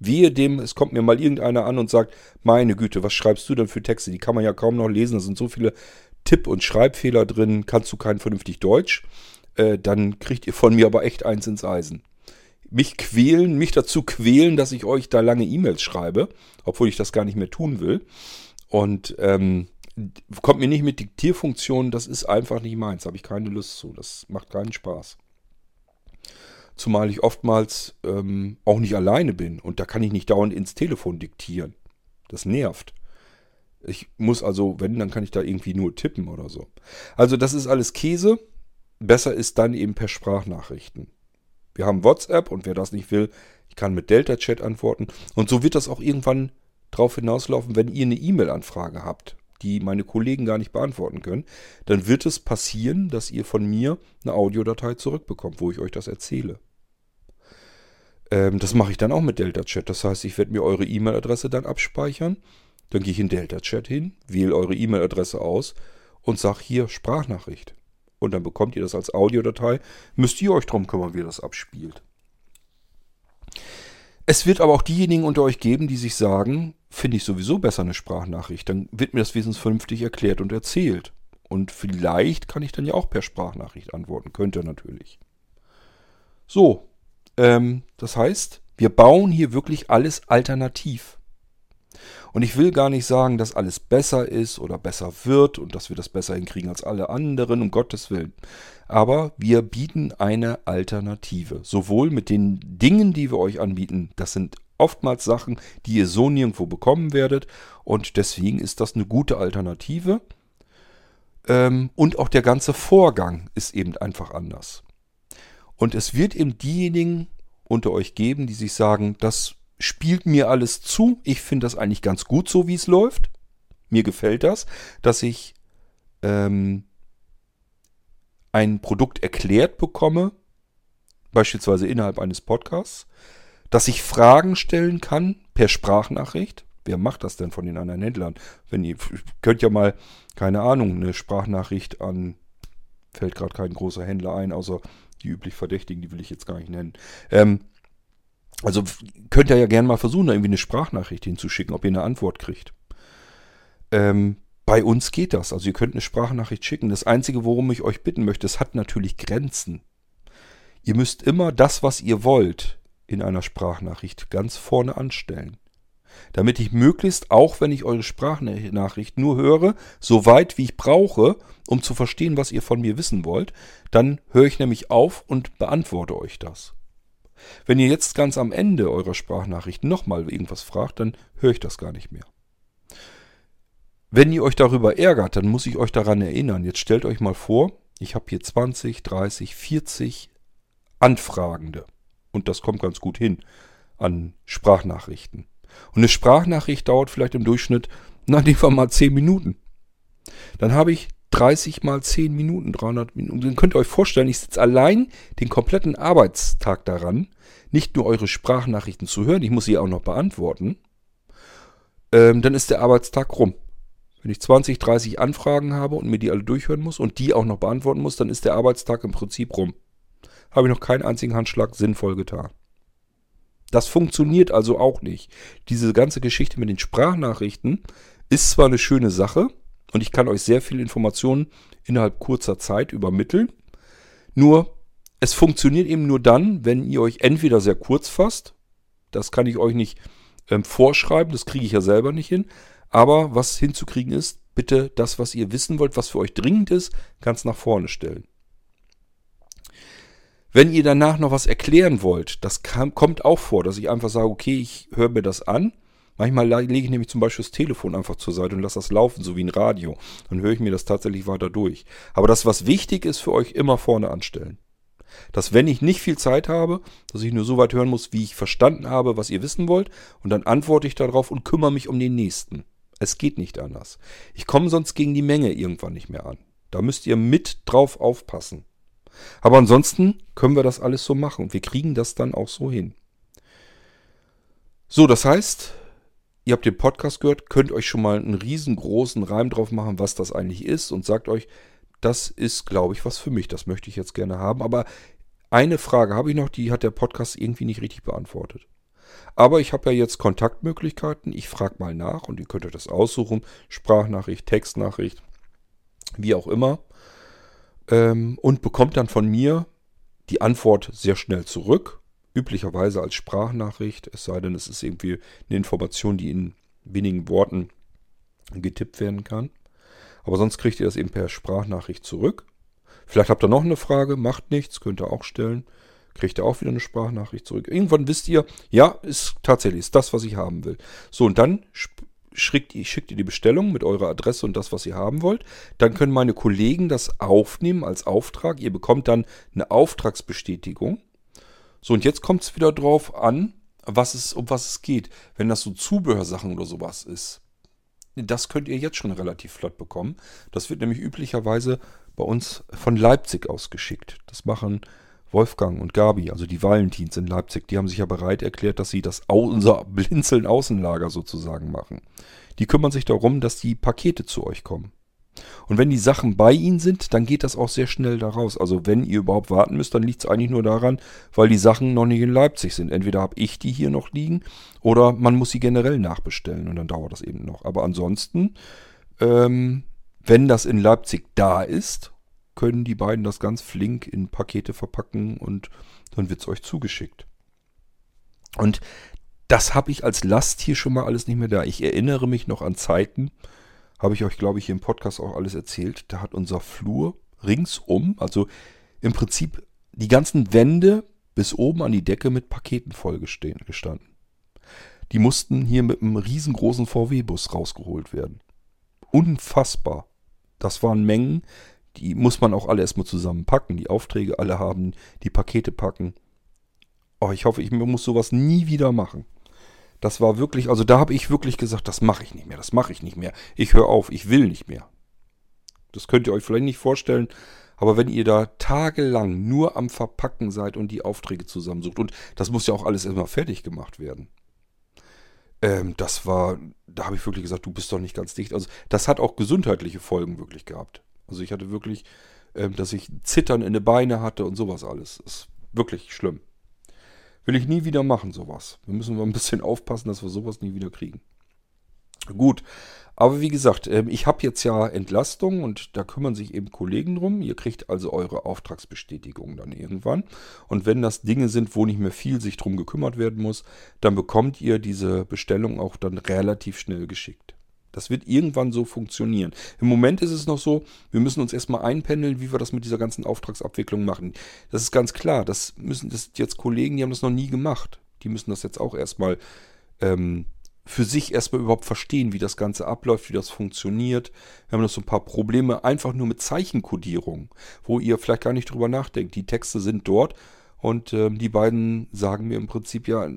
Wehe dem, es kommt mir mal irgendeiner an und sagt, meine Güte, was schreibst du denn für Texte? Die kann man ja kaum noch lesen, da sind so viele Tipp- und Schreibfehler drin, kannst du kein vernünftig Deutsch. Äh, dann kriegt ihr von mir aber echt eins ins Eisen mich quälen, mich dazu quälen, dass ich euch da lange E-Mails schreibe, obwohl ich das gar nicht mehr tun will. Und ähm, kommt mir nicht mit Diktierfunktionen, das ist einfach nicht meins, habe ich keine Lust zu, das macht keinen Spaß. Zumal ich oftmals ähm, auch nicht alleine bin und da kann ich nicht dauernd ins Telefon diktieren. Das nervt. Ich muss also, wenn, dann kann ich da irgendwie nur tippen oder so. Also das ist alles Käse. Besser ist dann eben per Sprachnachrichten. Wir haben WhatsApp und wer das nicht will, ich kann mit Delta Chat antworten. Und so wird das auch irgendwann drauf hinauslaufen, wenn ihr eine E-Mail-Anfrage habt, die meine Kollegen gar nicht beantworten können, dann wird es passieren, dass ihr von mir eine Audiodatei zurückbekommt, wo ich euch das erzähle. Ähm, das mache ich dann auch mit Delta Chat. Das heißt, ich werde mir eure E-Mail-Adresse dann abspeichern. Dann gehe ich in Delta Chat hin, wähle eure E-Mail-Adresse aus und sage hier Sprachnachricht und dann bekommt ihr das als Audiodatei. Müsst ihr euch drum kümmern, wie ihr das abspielt. Es wird aber auch diejenigen unter euch geben, die sich sagen, finde ich sowieso besser eine Sprachnachricht. Dann wird mir das wesentlich vernünftig erklärt und erzählt. Und vielleicht kann ich dann ja auch per Sprachnachricht antworten. Könnte natürlich. So, ähm, das heißt, wir bauen hier wirklich alles alternativ. Und ich will gar nicht sagen, dass alles besser ist oder besser wird und dass wir das besser hinkriegen als alle anderen, um Gottes Willen. Aber wir bieten eine Alternative. Sowohl mit den Dingen, die wir euch anbieten, das sind oftmals Sachen, die ihr so nirgendwo bekommen werdet. Und deswegen ist das eine gute Alternative. Ähm, und auch der ganze Vorgang ist eben einfach anders. Und es wird eben diejenigen unter euch geben, die sich sagen, das spielt mir alles zu. Ich finde das eigentlich ganz gut so, wie es läuft. Mir gefällt das, dass ich ähm, ein Produkt erklärt bekomme, beispielsweise innerhalb eines Podcasts, dass ich Fragen stellen kann per Sprachnachricht. Wer macht das denn von den anderen Händlern? Wenn ihr könnt ja mal, keine Ahnung, eine Sprachnachricht an, fällt gerade kein großer Händler ein, außer die üblich Verdächtigen, die will ich jetzt gar nicht nennen. Ähm, also könnt ihr ja gerne mal versuchen, da irgendwie eine Sprachnachricht hinzuschicken, ob ihr eine Antwort kriegt. Ähm, bei uns geht das. Also ihr könnt eine Sprachnachricht schicken. Das Einzige, worum ich euch bitten möchte, es hat natürlich Grenzen. Ihr müsst immer das, was ihr wollt, in einer Sprachnachricht ganz vorne anstellen. Damit ich möglichst, auch wenn ich eure Sprachnachricht nur höre, so weit wie ich brauche, um zu verstehen, was ihr von mir wissen wollt, dann höre ich nämlich auf und beantworte euch das. Wenn ihr jetzt ganz am Ende eurer Sprachnachricht nochmal irgendwas fragt, dann höre ich das gar nicht mehr. Wenn ihr euch darüber ärgert, dann muss ich euch daran erinnern. Jetzt stellt euch mal vor, ich habe hier 20, 30, 40 Anfragende. Und das kommt ganz gut hin an Sprachnachrichten. Und eine Sprachnachricht dauert vielleicht im Durchschnitt, na, nehmen wir mal 10 Minuten. Dann habe ich 30 mal 10 Minuten, 300 Minuten. Dann könnt ihr euch vorstellen, ich sitze allein den kompletten Arbeitstag daran, nicht nur eure Sprachnachrichten zu hören, ich muss sie auch noch beantworten. Ähm, dann ist der Arbeitstag rum. Wenn ich 20, 30 Anfragen habe und mir die alle durchhören muss und die auch noch beantworten muss, dann ist der Arbeitstag im Prinzip rum. Habe ich noch keinen einzigen Handschlag sinnvoll getan. Das funktioniert also auch nicht. Diese ganze Geschichte mit den Sprachnachrichten ist zwar eine schöne Sache, und ich kann euch sehr viele Informationen innerhalb kurzer Zeit übermitteln. Nur, es funktioniert eben nur dann, wenn ihr euch entweder sehr kurz fasst, das kann ich euch nicht ähm, vorschreiben, das kriege ich ja selber nicht hin, aber was hinzukriegen ist, bitte das, was ihr wissen wollt, was für euch dringend ist, ganz nach vorne stellen. Wenn ihr danach noch was erklären wollt, das kann, kommt auch vor, dass ich einfach sage, okay, ich höre mir das an Manchmal lege ich nämlich zum Beispiel das Telefon einfach zur Seite und lasse das laufen, so wie ein Radio. Dann höre ich mir das tatsächlich weiter durch. Aber das, was wichtig ist für euch, immer vorne anstellen. Dass wenn ich nicht viel Zeit habe, dass ich nur so weit hören muss, wie ich verstanden habe, was ihr wissen wollt, und dann antworte ich darauf und kümmere mich um den nächsten. Es geht nicht anders. Ich komme sonst gegen die Menge irgendwann nicht mehr an. Da müsst ihr mit drauf aufpassen. Aber ansonsten können wir das alles so machen und wir kriegen das dann auch so hin. So, das heißt, ihr habt den Podcast gehört, könnt euch schon mal einen riesengroßen Reim drauf machen, was das eigentlich ist und sagt euch, das ist, glaube ich, was für mich. Das möchte ich jetzt gerne haben. Aber eine Frage habe ich noch, die hat der Podcast irgendwie nicht richtig beantwortet. Aber ich habe ja jetzt Kontaktmöglichkeiten. Ich frage mal nach und ihr könnt euch das aussuchen. Sprachnachricht, Textnachricht, wie auch immer. Ähm, und bekommt dann von mir die Antwort sehr schnell zurück. Üblicherweise als Sprachnachricht, es sei denn, es ist irgendwie eine Information, die in wenigen Worten getippt werden kann. Aber sonst kriegt ihr das eben per Sprachnachricht zurück. Vielleicht habt ihr noch eine Frage, macht nichts, könnt ihr auch stellen. Kriegt ihr auch wieder eine Sprachnachricht zurück. Irgendwann wisst ihr, ja, ist tatsächlich ist das, was ich haben will. So, und dann schickt ihr, schickt ihr die Bestellung mit eurer Adresse und das, was ihr haben wollt. Dann können meine Kollegen das aufnehmen als Auftrag. Ihr bekommt dann eine Auftragsbestätigung. So, und jetzt kommt es wieder drauf an, was es, um was es geht. Wenn das so Zubehörsachen oder sowas ist, das könnt ihr jetzt schon relativ flott bekommen. Das wird nämlich üblicherweise bei uns von Leipzig ausgeschickt. Das machen Wolfgang und Gabi, also die Valentins in Leipzig, die haben sich ja bereit erklärt, dass sie das Au unser <laughs> Blinzeln Außenlager sozusagen machen. Die kümmern sich darum, dass die Pakete zu euch kommen. Und wenn die Sachen bei ihnen sind, dann geht das auch sehr schnell da raus. Also wenn ihr überhaupt warten müsst, dann liegt es eigentlich nur daran, weil die Sachen noch nicht in Leipzig sind. Entweder habe ich die hier noch liegen oder man muss sie generell nachbestellen und dann dauert das eben noch. Aber ansonsten, ähm, wenn das in Leipzig da ist, können die beiden das ganz flink in Pakete verpacken und dann wird es euch zugeschickt. Und das habe ich als Last hier schon mal alles nicht mehr da. Ich erinnere mich noch an Zeiten, habe ich euch, glaube ich, hier im Podcast auch alles erzählt. Da hat unser Flur ringsum, also im Prinzip die ganzen Wände bis oben an die Decke mit Paketen vollgestanden. Die mussten hier mit einem riesengroßen VW-Bus rausgeholt werden. Unfassbar. Das waren Mengen, die muss man auch alle erstmal zusammenpacken. Die Aufträge alle haben, die Pakete packen. Oh, ich hoffe, ich muss sowas nie wieder machen. Das war wirklich, also da habe ich wirklich gesagt, das mache ich nicht mehr, das mache ich nicht mehr. Ich höre auf, ich will nicht mehr. Das könnt ihr euch vielleicht nicht vorstellen, aber wenn ihr da tagelang nur am Verpacken seid und die Aufträge zusammensucht, und das muss ja auch alles erstmal fertig gemacht werden. Ähm, das war, da habe ich wirklich gesagt, du bist doch nicht ganz dicht. Also das hat auch gesundheitliche Folgen wirklich gehabt. Also ich hatte wirklich, ähm, dass ich Zittern in den Beine hatte und sowas alles. Das ist wirklich schlimm. Will ich nie wieder machen, sowas. Wir müssen mal ein bisschen aufpassen, dass wir sowas nie wieder kriegen. Gut, aber wie gesagt, ähm, ich habe jetzt ja Entlastung und da kümmern sich eben Kollegen drum. Ihr kriegt also eure Auftragsbestätigung dann irgendwann. Und wenn das Dinge sind, wo nicht mehr viel sich drum gekümmert werden muss, dann bekommt ihr diese Bestellung auch dann relativ schnell geschickt. Das wird irgendwann so funktionieren. Im Moment ist es noch so, wir müssen uns erstmal einpendeln, wie wir das mit dieser ganzen Auftragsabwicklung machen. Das ist ganz klar. Das müssen das jetzt Kollegen, die haben das noch nie gemacht. Die müssen das jetzt auch erstmal ähm, für sich erstmal überhaupt verstehen, wie das Ganze abläuft, wie das funktioniert. Wir haben noch so ein paar Probleme einfach nur mit Zeichenkodierung, wo ihr vielleicht gar nicht drüber nachdenkt. Die Texte sind dort und ähm, die beiden sagen mir im Prinzip ja,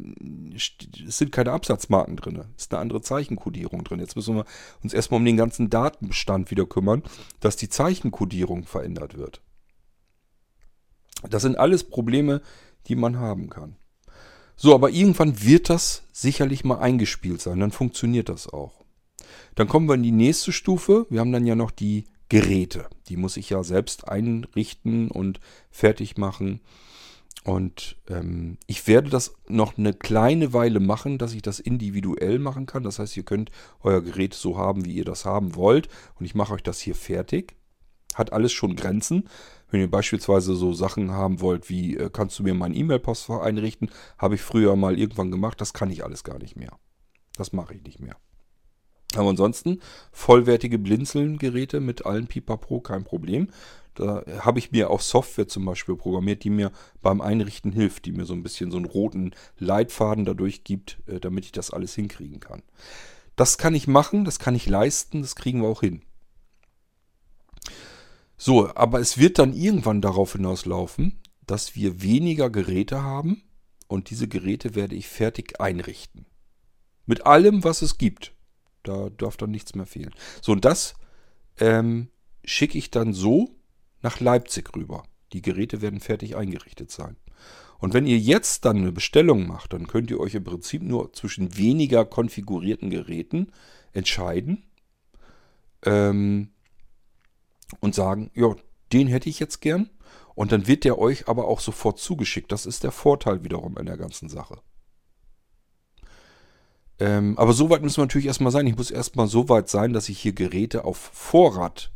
es sind keine Absatzmarken drin. Es ist eine andere Zeichenkodierung drin. Jetzt müssen wir uns erstmal um den ganzen Datenbestand wieder kümmern, dass die Zeichenkodierung verändert wird. Das sind alles Probleme, die man haben kann. So, aber irgendwann wird das sicherlich mal eingespielt sein. Dann funktioniert das auch. Dann kommen wir in die nächste Stufe. Wir haben dann ja noch die Geräte. Die muss ich ja selbst einrichten und fertig machen. Und ähm, ich werde das noch eine kleine Weile machen, dass ich das individuell machen kann. Das heißt, ihr könnt euer Gerät so haben, wie ihr das haben wollt. Und ich mache euch das hier fertig. Hat alles schon Grenzen. Wenn ihr beispielsweise so Sachen haben wollt, wie äh, kannst du mir mein E-Mail-Postfach einrichten, habe ich früher mal irgendwann gemacht. Das kann ich alles gar nicht mehr. Das mache ich nicht mehr. Aber ansonsten vollwertige Blinzeln-Geräte mit allen Pipapo, kein Problem. Da habe ich mir auch Software zum Beispiel programmiert, die mir beim Einrichten hilft, die mir so ein bisschen so einen roten Leitfaden dadurch gibt, äh, damit ich das alles hinkriegen kann. Das kann ich machen, das kann ich leisten, das kriegen wir auch hin. So, aber es wird dann irgendwann darauf hinauslaufen, dass wir weniger Geräte haben und diese Geräte werde ich fertig einrichten. Mit allem, was es gibt. Da darf dann nichts mehr fehlen. So, und das ähm, schicke ich dann so nach Leipzig rüber. Die Geräte werden fertig eingerichtet sein. Und wenn ihr jetzt dann eine Bestellung macht, dann könnt ihr euch im Prinzip nur zwischen weniger konfigurierten Geräten entscheiden ähm, und sagen, ja, den hätte ich jetzt gern. Und dann wird der euch aber auch sofort zugeschickt. Das ist der Vorteil wiederum in der ganzen Sache. Ähm, aber so weit müssen wir natürlich erstmal sein. Ich muss erstmal so weit sein, dass ich hier Geräte auf Vorrat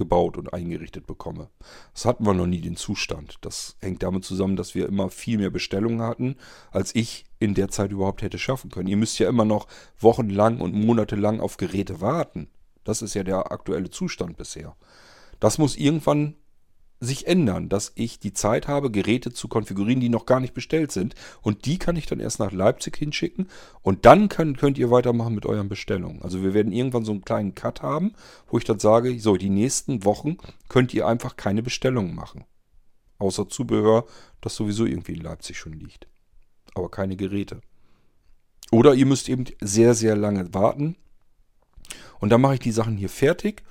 gebaut und eingerichtet bekomme. Das hatten wir noch nie den Zustand. Das hängt damit zusammen, dass wir immer viel mehr Bestellungen hatten, als ich in der Zeit überhaupt hätte schaffen können. Ihr müsst ja immer noch wochenlang und monatelang auf Geräte warten. Das ist ja der aktuelle Zustand bisher. Das muss irgendwann sich ändern, dass ich die Zeit habe, Geräte zu konfigurieren, die noch gar nicht bestellt sind. Und die kann ich dann erst nach Leipzig hinschicken. Und dann kann, könnt ihr weitermachen mit euren Bestellungen. Also wir werden irgendwann so einen kleinen Cut haben, wo ich dann sage, so, die nächsten Wochen könnt ihr einfach keine Bestellungen machen. Außer Zubehör, das sowieso irgendwie in Leipzig schon liegt. Aber keine Geräte. Oder ihr müsst eben sehr, sehr lange warten. Und dann mache ich die Sachen hier fertig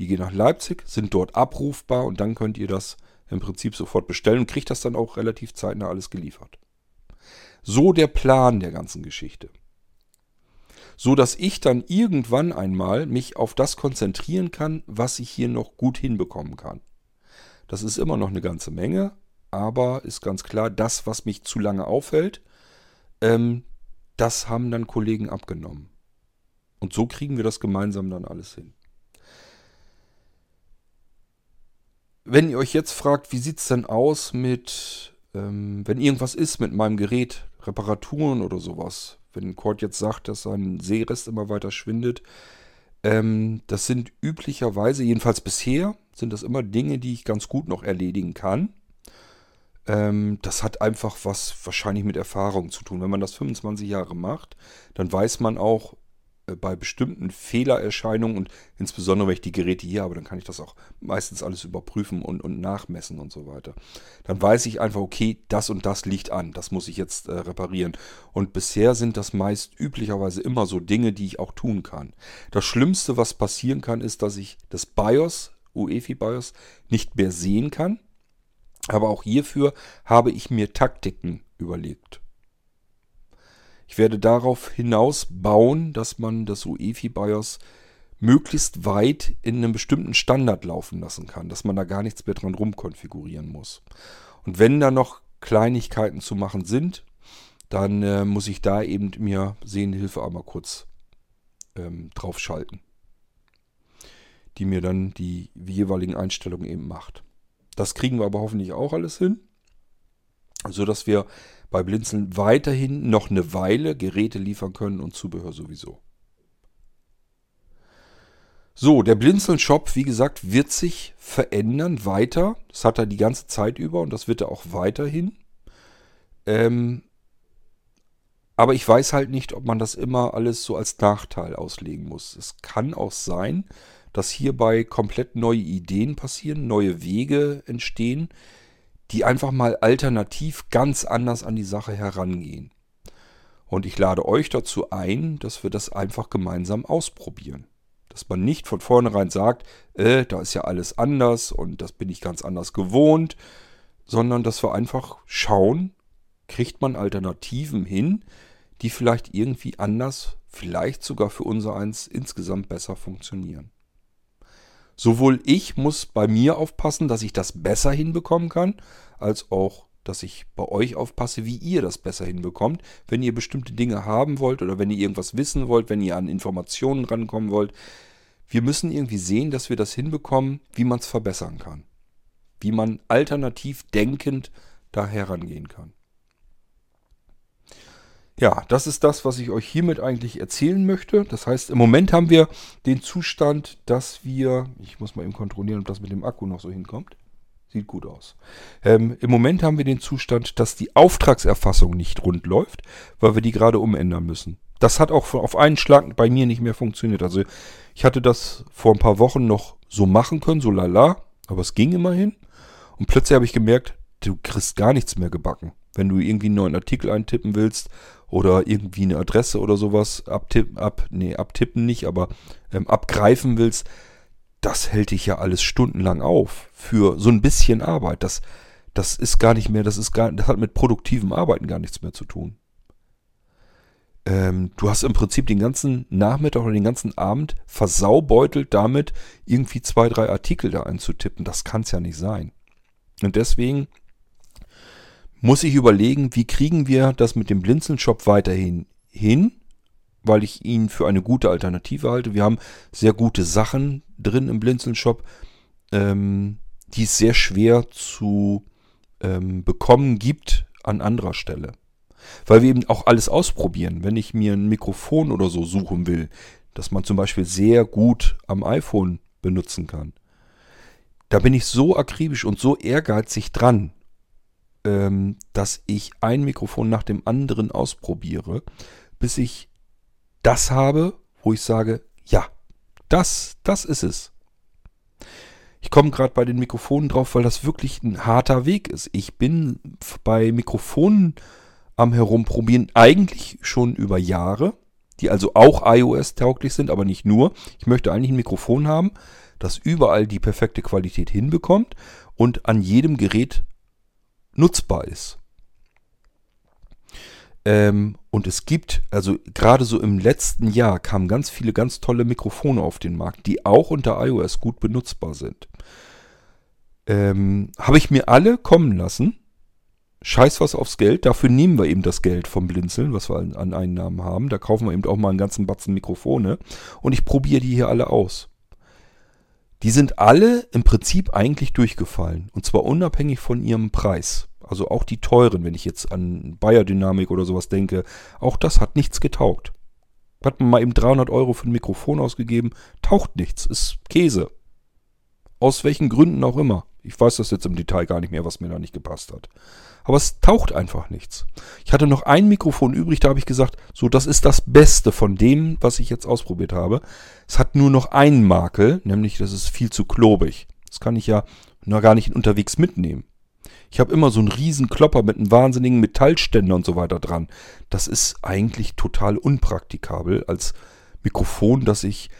die gehen nach Leipzig, sind dort abrufbar und dann könnt ihr das im Prinzip sofort bestellen und kriegt das dann auch relativ zeitnah alles geliefert. So der Plan der ganzen Geschichte. So dass ich dann irgendwann einmal mich auf das konzentrieren kann, was ich hier noch gut hinbekommen kann. Das ist immer noch eine ganze Menge, aber ist ganz klar, das, was mich zu lange aufhält, ähm, das haben dann Kollegen abgenommen. Und so kriegen wir das gemeinsam dann alles hin. Wenn ihr euch jetzt fragt, wie sieht es denn aus mit, ähm, wenn irgendwas ist mit meinem Gerät, Reparaturen oder sowas, wenn Cord jetzt sagt, dass sein Seerest immer weiter schwindet, ähm, das sind üblicherweise, jedenfalls bisher, sind das immer Dinge, die ich ganz gut noch erledigen kann. Ähm, das hat einfach was wahrscheinlich mit Erfahrung zu tun. Wenn man das 25 Jahre macht, dann weiß man auch, bei bestimmten Fehlererscheinungen und insbesondere wenn ich die Geräte hier habe, dann kann ich das auch meistens alles überprüfen und, und nachmessen und so weiter. Dann weiß ich einfach, okay, das und das liegt an, das muss ich jetzt äh, reparieren. Und bisher sind das meist üblicherweise immer so Dinge, die ich auch tun kann. Das Schlimmste, was passieren kann, ist, dass ich das BIOS, UEFI BIOS, nicht mehr sehen kann. Aber auch hierfür habe ich mir Taktiken überlegt. Ich werde darauf hinaus bauen, dass man das UEFI BIOS möglichst weit in einem bestimmten Standard laufen lassen kann, dass man da gar nichts mehr dran rumkonfigurieren muss. Und wenn da noch Kleinigkeiten zu machen sind, dann äh, muss ich da eben mir Sehenhilfe einmal kurz ähm, draufschalten, die mir dann die jeweiligen Einstellungen eben macht. Das kriegen wir aber hoffentlich auch alles hin, sodass wir bei Blinzeln weiterhin noch eine Weile Geräte liefern können und Zubehör sowieso. So, der Blinzeln-Shop, wie gesagt, wird sich verändern weiter. Das hat er die ganze Zeit über und das wird er auch weiterhin. Ähm, aber ich weiß halt nicht, ob man das immer alles so als Nachteil auslegen muss. Es kann auch sein, dass hierbei komplett neue Ideen passieren, neue Wege entstehen, die einfach mal alternativ ganz anders an die Sache herangehen. Und ich lade euch dazu ein, dass wir das einfach gemeinsam ausprobieren. Dass man nicht von vornherein sagt, äh, da ist ja alles anders und das bin ich ganz anders gewohnt, sondern dass wir einfach schauen, kriegt man Alternativen hin, die vielleicht irgendwie anders, vielleicht sogar für unser eins insgesamt besser funktionieren. Sowohl ich muss bei mir aufpassen, dass ich das besser hinbekommen kann, als auch, dass ich bei euch aufpasse, wie ihr das besser hinbekommt. Wenn ihr bestimmte Dinge haben wollt oder wenn ihr irgendwas wissen wollt, wenn ihr an Informationen rankommen wollt. Wir müssen irgendwie sehen, dass wir das hinbekommen, wie man es verbessern kann. Wie man alternativ denkend da herangehen kann. Ja, das ist das, was ich euch hiermit eigentlich erzählen möchte. Das heißt, im Moment haben wir den Zustand, dass wir, ich muss mal eben kontrollieren, ob das mit dem Akku noch so hinkommt. Sieht gut aus. Ähm, Im Moment haben wir den Zustand, dass die Auftragserfassung nicht rund läuft, weil wir die gerade umändern müssen. Das hat auch auf einen Schlag bei mir nicht mehr funktioniert. Also ich hatte das vor ein paar Wochen noch so machen können, so lala, aber es ging immerhin. Und plötzlich habe ich gemerkt, du kriegst gar nichts mehr gebacken. Wenn du irgendwie einen neuen Artikel eintippen willst oder irgendwie eine Adresse oder sowas abtippen, ab, nee, abtippen nicht, aber ähm, abgreifen willst, das hält dich ja alles stundenlang auf für so ein bisschen Arbeit. Das, Das ist gar nicht mehr, das ist gar, das hat mit produktivem Arbeiten gar nichts mehr zu tun. Ähm, du hast im Prinzip den ganzen Nachmittag oder den ganzen Abend versaubeutelt damit, irgendwie zwei, drei Artikel da einzutippen. Das kann es ja nicht sein. Und deswegen muss ich überlegen, wie kriegen wir das mit dem Blinzeln-Shop weiterhin hin, weil ich ihn für eine gute Alternative halte. Wir haben sehr gute Sachen drin im Blinzeln-Shop, ähm, die es sehr schwer zu ähm, bekommen gibt an anderer Stelle. Weil wir eben auch alles ausprobieren. Wenn ich mir ein Mikrofon oder so suchen will, das man zum Beispiel sehr gut am iPhone benutzen kann, da bin ich so akribisch und so ehrgeizig dran, ähm, dass ich ein Mikrofon nach dem anderen ausprobiere, bis ich das habe, wo ich sage, ja, das, das ist es. Ich komme gerade bei den Mikrofonen drauf, weil das wirklich ein harter Weg ist. Ich bin bei Mikrofonen am Herumprobieren eigentlich schon über Jahre, die also auch iOS-tauglich sind, aber nicht nur. Ich möchte eigentlich ein Mikrofon haben, das überall die perfekte Qualität hinbekommt und an jedem Gerät nutzbar ist. Ähm, und es gibt, also gerade so im letzten Jahr kamen ganz viele ganz tolle Mikrofone auf den Markt, die auch unter iOS gut benutzbar sind. Ähm, Habe ich mir alle kommen lassen. Scheiß was aufs Geld. Dafür nehmen wir eben das Geld vom Blinzeln, was wir an Einnahmen haben. Da kaufen wir eben auch mal einen ganzen Batzen Mikrofone. Und ich probiere die hier alle aus. Die sind alle im Prinzip eigentlich durchgefallen. Und zwar unabhängig von ihrem Preis. Also auch die teuren, wenn ich jetzt an Bayer Dynamik oder sowas denke. Auch das hat nichts getaugt. Hat man mal eben 300 Euro für ein Mikrofon ausgegeben. Taucht nichts. Ist Käse. Aus welchen Gründen auch immer. Ich weiß das jetzt im Detail gar nicht mehr, was mir da nicht gepasst hat. Aber es taucht einfach nichts. Ich hatte noch ein Mikrofon übrig, da habe ich gesagt, so, das ist das Beste von dem, was ich jetzt ausprobiert habe. Es hat nur noch einen Makel, nämlich das ist viel zu klobig. Das kann ich ja noch gar nicht unterwegs mitnehmen. Ich habe immer so einen riesen Klopper mit einem wahnsinnigen Metallständer und so weiter dran. Das ist eigentlich total unpraktikabel als Mikrofon, dass ich,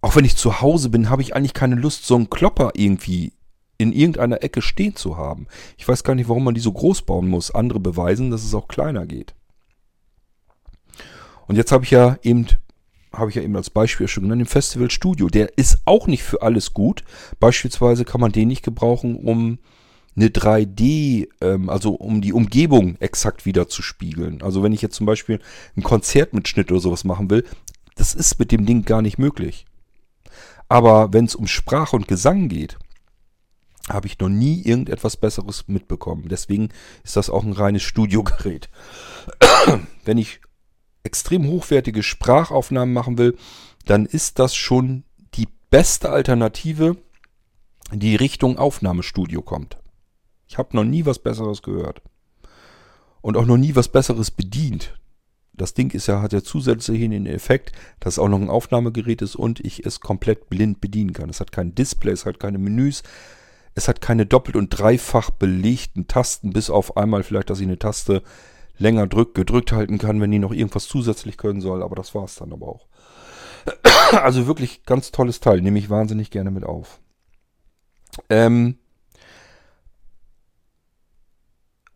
auch wenn ich zu Hause bin, habe ich eigentlich keine Lust, so einen Klopper irgendwie in irgendeiner Ecke stehen zu haben. Ich weiß gar nicht, warum man die so groß bauen muss. Andere beweisen, dass es auch kleiner geht. Und jetzt habe ich ja eben, habe ich ja eben als Beispiel schon genannt, den Festival Studio. Der ist auch nicht für alles gut. Beispielsweise kann man den nicht gebrauchen, um eine 3D, ähm, also um die Umgebung exakt wieder zu spiegeln. Also wenn ich jetzt zum Beispiel ein Konzertmitschnitt oder sowas machen will, das ist mit dem Ding gar nicht möglich. Aber wenn es um Sprache und Gesang geht, habe ich noch nie irgendetwas Besseres mitbekommen. Deswegen ist das auch ein reines Studiogerät. <coughs> Wenn ich extrem hochwertige Sprachaufnahmen machen will, dann ist das schon die beste Alternative, die Richtung Aufnahmestudio kommt. Ich habe noch nie was Besseres gehört. Und auch noch nie was Besseres bedient. Das Ding ist ja, hat ja zusätzlich den Effekt, dass es auch noch ein Aufnahmegerät ist und ich es komplett blind bedienen kann. Es hat kein Display, es hat keine Menüs, es hat keine doppelt und dreifach belegten Tasten, bis auf einmal vielleicht, dass ich eine Taste länger drück, gedrückt halten kann, wenn die noch irgendwas zusätzlich können soll. Aber das war es dann aber auch. Also wirklich ganz tolles Teil. Nehme ich wahnsinnig gerne mit auf. Ähm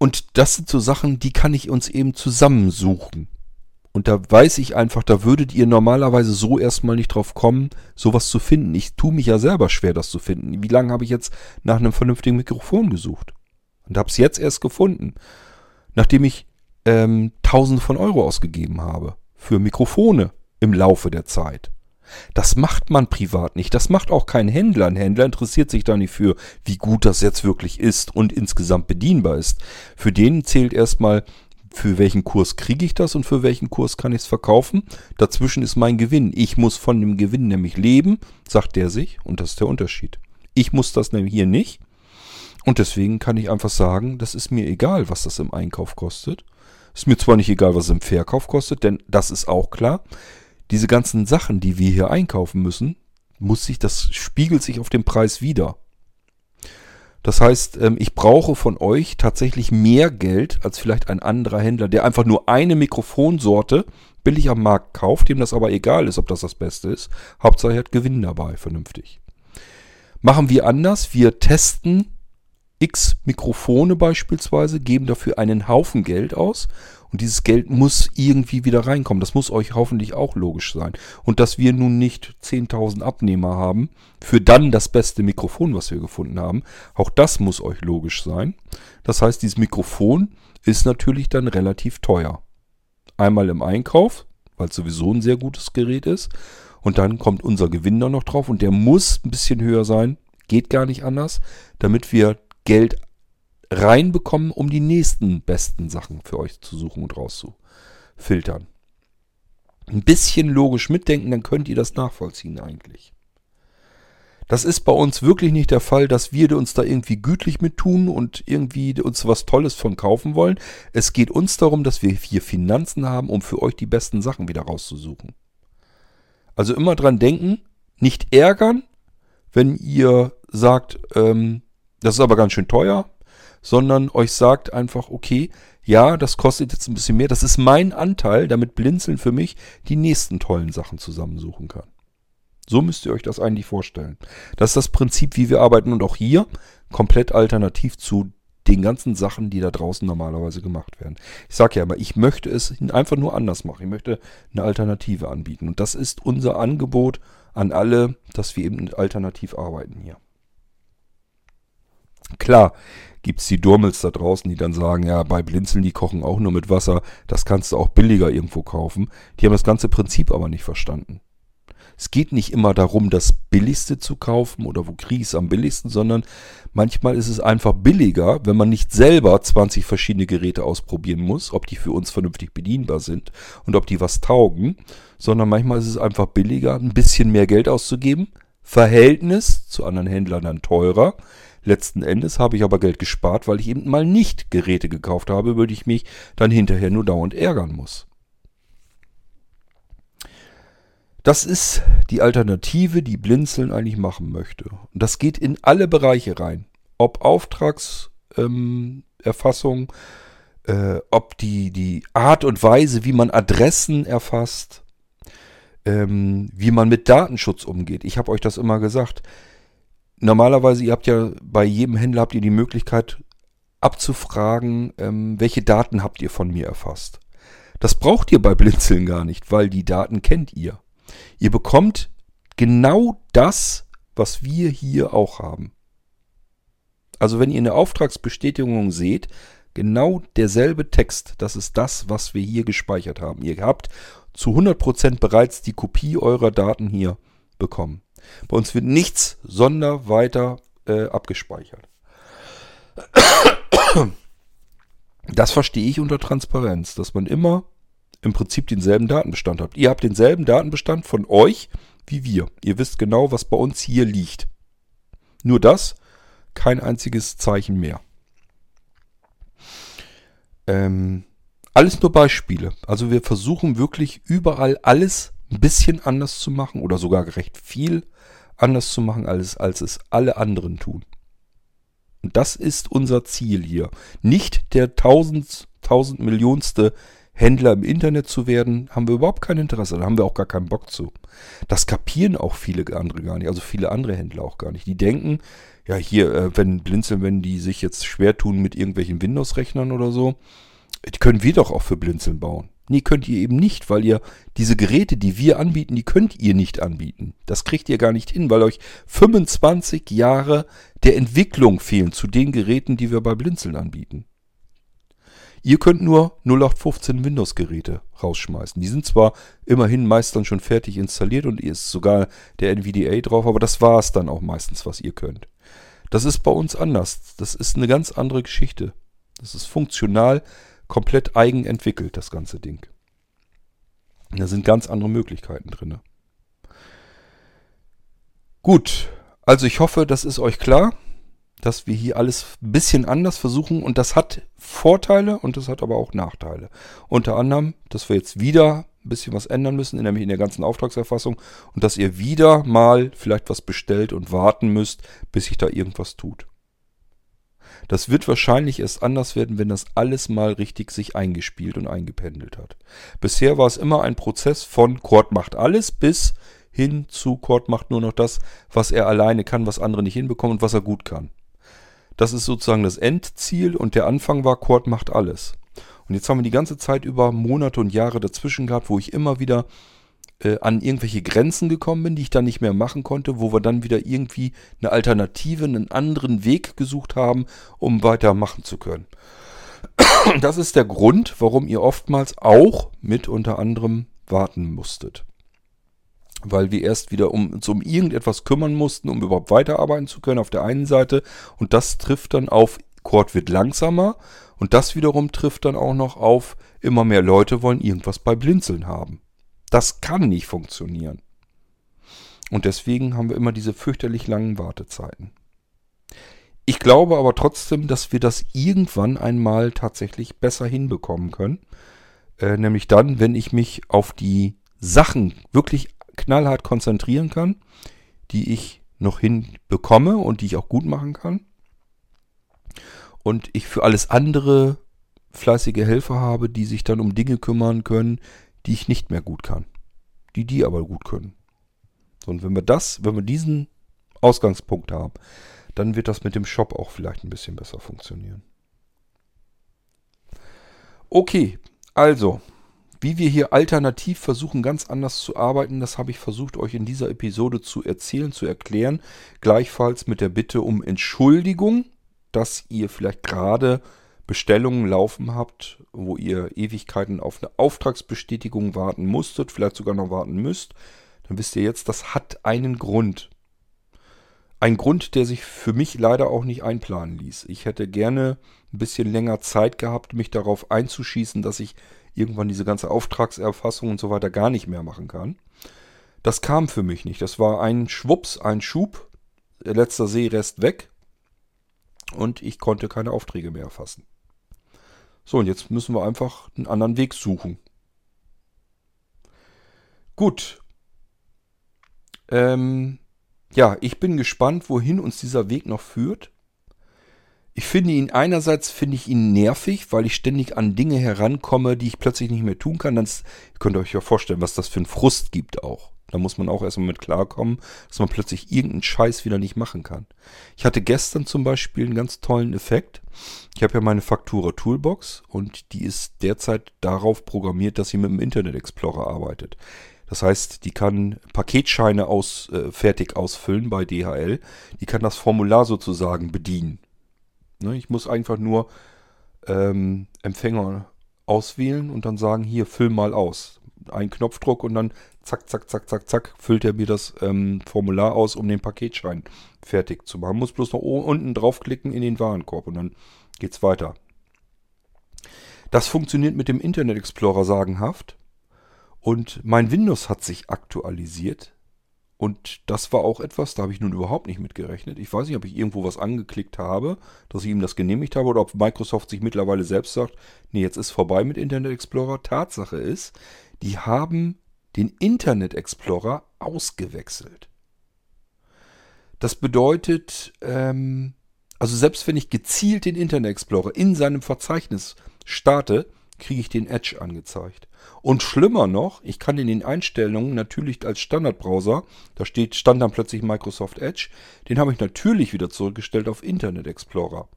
und das sind so Sachen, die kann ich uns eben zusammensuchen. Und da weiß ich einfach, da würdet ihr normalerweise so erstmal nicht drauf kommen, sowas zu finden. Ich tue mich ja selber schwer, das zu finden. Wie lange habe ich jetzt nach einem vernünftigen Mikrofon gesucht? Und habe es jetzt erst gefunden, nachdem ich ähm, Tausende von Euro ausgegeben habe für Mikrofone im Laufe der Zeit. Das macht man privat nicht. Das macht auch kein Händler. Ein Händler interessiert sich da nicht für, wie gut das jetzt wirklich ist und insgesamt bedienbar ist. Für den zählt erstmal, für welchen Kurs kriege ich das und für welchen Kurs kann ich es verkaufen. Dazwischen ist mein Gewinn. Ich muss von dem Gewinn nämlich leben, sagt der sich, und das ist der Unterschied. Ich muss das nämlich hier nicht. Und deswegen kann ich einfach sagen, das ist mir egal, was das im Einkauf kostet. Ist mir zwar nicht egal, was es im Verkauf kostet, denn das ist auch klar. Diese ganzen Sachen, die wir hier einkaufen müssen, muss sich, das spiegelt sich auf dem Preis wieder. Das heißt, ähm, ich brauche von euch tatsächlich mehr Geld als vielleicht ein anderer Händler, der einfach nur eine Mikrofonsorte billig am Markt kauft, dem das aber egal ist, ob das das Beste ist. Hauptsache er hat Gewinn dabei, vernünftig. Machen wir anders. Wir testen x Mikrofone beispielsweise, geben dafür einen Haufen Geld aus und dieses Geld muss irgendwie wieder reinkommen. Das muss euch hoffentlich auch logisch sein. Und dass wir nun nicht 10.000 Abnehmer haben für dann das beste Mikrofon, was wir gefunden haben, auch das muss euch logisch sein. Das heißt, dieses Mikrofon ist natürlich dann relativ teuer. Einmal im Einkauf, weil es sowieso ein sehr gutes Gerät ist. Und dann kommt unser Gewinn da noch drauf und der muss ein bisschen höher sein. Geht gar nicht anders, damit wir Geld reinbekommen, um die nächsten besten Sachen für euch zu suchen und rauszufiltern. Ein bisschen logisch mitdenken, dann könnt ihr das nachvollziehen eigentlich. Das ist bei uns wirklich nicht der Fall, dass wir uns da irgendwie gütlich mit tun und irgendwie uns was Tolles von kaufen wollen. Es geht uns darum, dass wir hier Finanzen haben, um für euch die besten Sachen wieder rauszusuchen. Also immer dran denken, nicht ärgern, wenn ihr sagt, ähm, das ist aber ganz schön teuer, sondern euch sagt einfach, okay, ja, das kostet jetzt ein bisschen mehr, das ist mein Anteil, damit Blinzeln für mich die nächsten tollen Sachen zusammensuchen kann. So müsst ihr euch das eigentlich vorstellen. Das ist das Prinzip, wie wir arbeiten und auch hier komplett alternativ zu den ganzen Sachen, die da draußen normalerweise gemacht werden. Ich sage ja immer, ich möchte es einfach nur anders machen. Ich möchte eine Alternative anbieten. Und das ist unser Angebot an alle, dass wir eben alternativ arbeiten hier. Klar gibt es die Durmels da draußen, die dann sagen, ja, bei Blinzeln, die kochen auch nur mit Wasser, das kannst du auch billiger irgendwo kaufen. Die haben das ganze Prinzip aber nicht verstanden. Es geht nicht immer darum, das Billigste zu kaufen oder wo kriege ich es am billigsten, sondern manchmal ist es einfach billiger, wenn man nicht selber 20 verschiedene Geräte ausprobieren muss, ob die für uns vernünftig bedienbar sind und ob die was taugen, sondern manchmal ist es einfach billiger, ein bisschen mehr Geld auszugeben. Verhältnis zu anderen Händlern dann teurer. Letzten Endes habe ich aber Geld gespart, weil ich eben mal nicht Geräte gekauft habe, die ich mich dann hinterher nur dauernd ärgern muss. Das ist die Alternative, die Blinzeln eigentlich machen möchte. Und das geht in alle Bereiche rein. Ob Auftragserfassung, ähm, äh, ob die, die Art und Weise, wie man Adressen erfasst, ähm, wie man mit Datenschutz umgeht. Ich habe euch das immer gesagt. Normalerweise, ihr habt ja bei jedem Händler habt ihr die Möglichkeit abzufragen, ähm, welche Daten habt ihr von mir erfasst. Das braucht ihr bei Blinzeln gar nicht, weil die Daten kennt ihr. Ihr bekommt genau das, was wir hier auch haben. Also wenn ihr eine Auftragsbestätigung seht, genau derselbe Text, das ist das, was wir hier gespeichert haben. Ihr habt zu 100% bereits die Kopie eurer Daten hier bekommen. Bei uns wird nichts sonder weiter äh, abgespeichert. Das verstehe ich unter Transparenz, dass man immer im Prinzip denselben Datenbestand habt. Ihr habt denselben Datenbestand von euch wie wir. Ihr wisst genau, was bei uns hier liegt. Nur das, kein einziges Zeichen mehr. Ähm, alles nur Beispiele. Also wir versuchen wirklich überall alles ein bisschen anders zu machen oder sogar recht viel anders zu machen, als, als es alle anderen tun. Und das ist unser Ziel hier. Nicht der tausend, tausend Millionste Händler im Internet zu werden, haben wir überhaupt kein Interesse. Da haben wir auch gar keinen Bock zu. Das kapieren auch viele andere gar nicht, also viele andere Händler auch gar nicht. Die denken, ja hier, äh, wenn Blinzeln, wenn die sich jetzt schwer tun mit irgendwelchen Windows-Rechnern oder so, die können wir doch auch für Blinzeln bauen. Nee, könnt ihr eben nicht, weil ihr diese Geräte, die wir anbieten, die könnt ihr nicht anbieten. Das kriegt ihr gar nicht hin, weil euch 25 Jahre der Entwicklung fehlen zu den Geräten, die wir bei Blinzeln anbieten. Ihr könnt nur 0815 Windows-Geräte rausschmeißen. Die sind zwar immerhin meist dann schon fertig installiert und ihr ist sogar der NVDA drauf, aber das war es dann auch meistens, was ihr könnt. Das ist bei uns anders. Das ist eine ganz andere Geschichte. Das ist funktional komplett eigen entwickelt, das ganze Ding. Da sind ganz andere Möglichkeiten drin. Gut, also ich hoffe, das ist euch klar dass wir hier alles ein bisschen anders versuchen und das hat Vorteile und das hat aber auch Nachteile. Unter anderem, dass wir jetzt wieder ein bisschen was ändern müssen, nämlich in der ganzen Auftragserfassung und dass ihr wieder mal vielleicht was bestellt und warten müsst, bis sich da irgendwas tut. Das wird wahrscheinlich erst anders werden, wenn das alles mal richtig sich eingespielt und eingependelt hat. Bisher war es immer ein Prozess von Cord macht alles bis hin zu Cord macht nur noch das, was er alleine kann, was andere nicht hinbekommen und was er gut kann. Das ist sozusagen das Endziel und der Anfang war, Cord macht alles. Und jetzt haben wir die ganze Zeit über Monate und Jahre dazwischen gehabt, wo ich immer wieder äh, an irgendwelche Grenzen gekommen bin, die ich dann nicht mehr machen konnte, wo wir dann wieder irgendwie eine Alternative, einen anderen Weg gesucht haben, um weitermachen zu können. <clears throat> Das ist der Grund, warum ihr oftmals auch mit unter anderem warten musstet. Weil wir erst wieder um, uns um irgendetwas kümmern mussten, um überhaupt weiterarbeiten zu können auf der einen Seite. Und das trifft dann auf, Cord wird langsamer. Und das wiederum trifft dann auch noch auf, immer mehr Leute wollen irgendwas bei Blinzeln haben. Das kann nicht funktionieren. Und deswegen haben wir immer diese fürchterlich langen Wartezeiten. Ich glaube aber trotzdem, dass wir das irgendwann einmal tatsächlich besser hinbekommen können. Äh, nämlich dann, wenn ich mich auf die Sachen wirklich knallhart konzentrieren kann, die ich noch hinbekomme und die ich auch gut machen kann. Und ich für alles andere fleißige Helfer habe, die sich dann um Dinge kümmern können, die ich nicht mehr gut kann. Die die aber gut können. und wenn wir das, wenn wir diesen Ausgangspunkt haben, dann wird das mit dem Shop auch vielleicht ein bisschen besser funktionieren. Okay, also, wie wir hier alternativ versuchen, ganz anders zu arbeiten, das habe ich versucht, euch in dieser Episode zu erzählen, zu erklären. Gleichfalls mit der Bitte um Entschuldigung, dass ihr vielleicht gerade Bestellungen laufen habt, wo ihr Ewigkeiten auf eine Auftragsbestätigung warten musstet, vielleicht sogar noch warten müsst. Dann wisst ihr jetzt, das hat einen Grund. Ein Grund, der sich für mich leider auch nicht einplanen ließ. Ich hätte gerne ein bisschen länger Zeit gehabt, mich darauf einzuschießen, dass ich irgendwann diese ganze Auftragserfassung und so weiter gar nicht mehr machen kann. Das kam für mich nicht. Das war ein Schwups, ein Schub, letzter Seerest weg und ich konnte keine Aufträge mehr erfassen. So, und jetzt müssen wir einfach einen anderen Weg suchen. Gut. Ähm, ja, ich bin gespannt, wohin uns dieser Weg noch führt. Ich finde ihn einerseits finde ich ihn nervig, weil ich ständig an Dinge herankomme, die ich plötzlich nicht mehr tun kann. Dann könnt ihr euch ja vorstellen, was das für einen Frust gibt auch. Da muss man auch erstmal mit klarkommen, dass man plötzlich irgendeinen Scheiß wieder nicht machen kann. Ich hatte gestern zum Beispiel einen ganz tollen Effekt. Ich habe ja meine Faktura Toolbox und die ist derzeit darauf programmiert, dass sie mit dem Internet Explorer arbeitet. Das heißt, die kann Paketscheine aus, äh, fertig ausfüllen bei DHL. Die kann das Formular sozusagen bedienen. Ne, ich muss einfach nur ähm, Empfänger auswählen und dann sagen, hier, füll mal aus. Ein Knopfdruck und dann zack, zack, zack, zack, zack, füllt er mir das ähm, Formular aus, um den Paketschein fertig zu machen. Muss bloß noch unten draufklicken in den Warenkorb und dann geht's weiter. Das funktioniert mit dem Internet Explorer sagenhaft. Und mein Windows hat sich aktualisiert. Und das war auch etwas, da habe ich nun überhaupt nicht mit gerechnet. Ich weiß nicht, ob ich irgendwo was angeklickt habe, dass ich ihm das genehmigt habe oder ob Microsoft sich mittlerweile selbst sagt, nee, jetzt ist vorbei mit Internet Explorer. Tatsache ist, die haben den Internet Explorer ausgewechselt. Das bedeutet, ähm, also selbst wenn ich gezielt den Internet Explorer in seinem Verzeichnis starte, kriege ich den Edge angezeigt. Und schlimmer noch, ich kann in den Einstellungen natürlich als Standardbrowser, da steht, stand dann plötzlich Microsoft Edge, den habe ich natürlich wieder zurückgestellt auf Internet Explorer.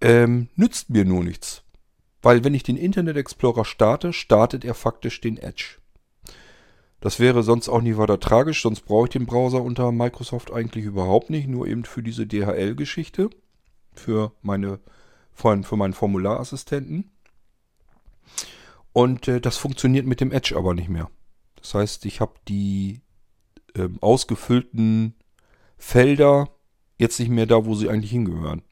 Ähm, nützt mir nur nichts. Weil wenn ich den Internet Explorer starte, startet er faktisch den Edge. Das wäre sonst auch nicht weiter tragisch, sonst brauche ich den Browser unter Microsoft eigentlich überhaupt nicht, nur eben für diese DHL-Geschichte, für meine für meinen Formularassistenten. Und äh, das funktioniert mit dem Edge aber nicht mehr. Das heißt, ich habe die äh, ausgefüllten Felder jetzt nicht mehr da, wo sie eigentlich hingehören.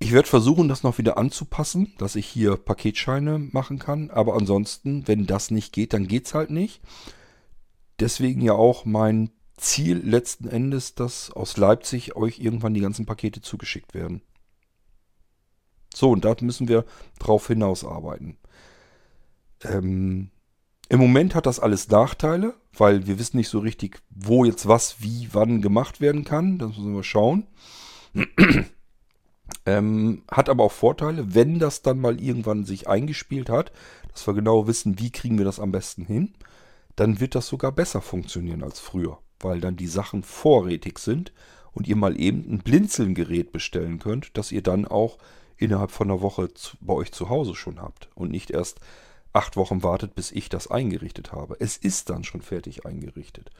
Ich werde versuchen, das noch wieder anzupassen, dass ich hier Paketscheine machen kann. Aber ansonsten, wenn das nicht geht, dann geht es halt nicht. Deswegen ja auch mein Ziel letzten Endes, dass aus Leipzig euch irgendwann die ganzen Pakete zugeschickt werden. So, und da müssen wir drauf hinaus arbeiten. Ähm, Im Moment hat das alles Nachteile, weil wir wissen nicht so richtig, wo jetzt was, wie, wann gemacht werden kann. Das müssen wir schauen. Ähm, hat aber auch Vorteile, wenn das dann mal irgendwann sich eingespielt hat, dass wir genau wissen, wie kriegen wir das am besten hin, dann wird das sogar besser funktionieren als früher, weil dann die Sachen vorrätig sind und ihr mal eben ein Blinzeln-Gerät bestellen könnt, das ihr dann auch innerhalb von einer Woche bei euch zu Hause schon habt und nicht erst acht Wochen wartet, bis ich das eingerichtet habe. Es ist dann schon fertig eingerichtet.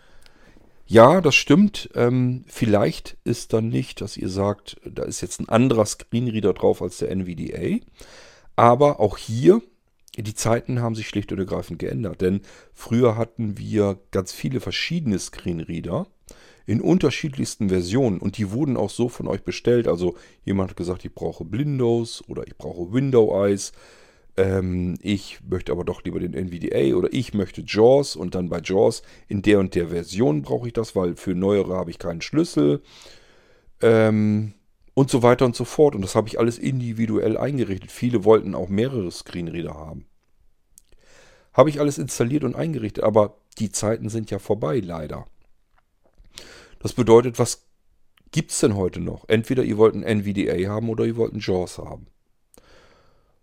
Ja, das stimmt. Ähm, vielleicht ist dann nicht, dass ihr sagt, da ist jetzt ein anderer Screenreader drauf als der NVDA. Aber auch hier, die Zeiten haben sich schlicht und ergreifend geändert. Denn früher hatten wir ganz viele verschiedene Screenreader in unterschiedlichsten Versionen und die wurden auch so von euch bestellt. Also jemand hat gesagt, ich brauche Blindos oder ich brauche Window Eyes ähm, ich möchte aber doch lieber den NVDA oder ich möchte JAWS und dann bei JAWS in der und der Version brauche ich das, weil für neuere habe ich keinen Schlüssel ähm, und so weiter und so fort. Und das habe ich alles individuell eingerichtet. Viele wollten auch mehrere Screenreader haben. Habe ich alles installiert und eingerichtet, aber die Zeiten sind ja vorbei, leider. Das bedeutet, was gibt es denn heute noch? Entweder ihr wollt ein NVDA haben oder ihr wollt ein JAWS haben.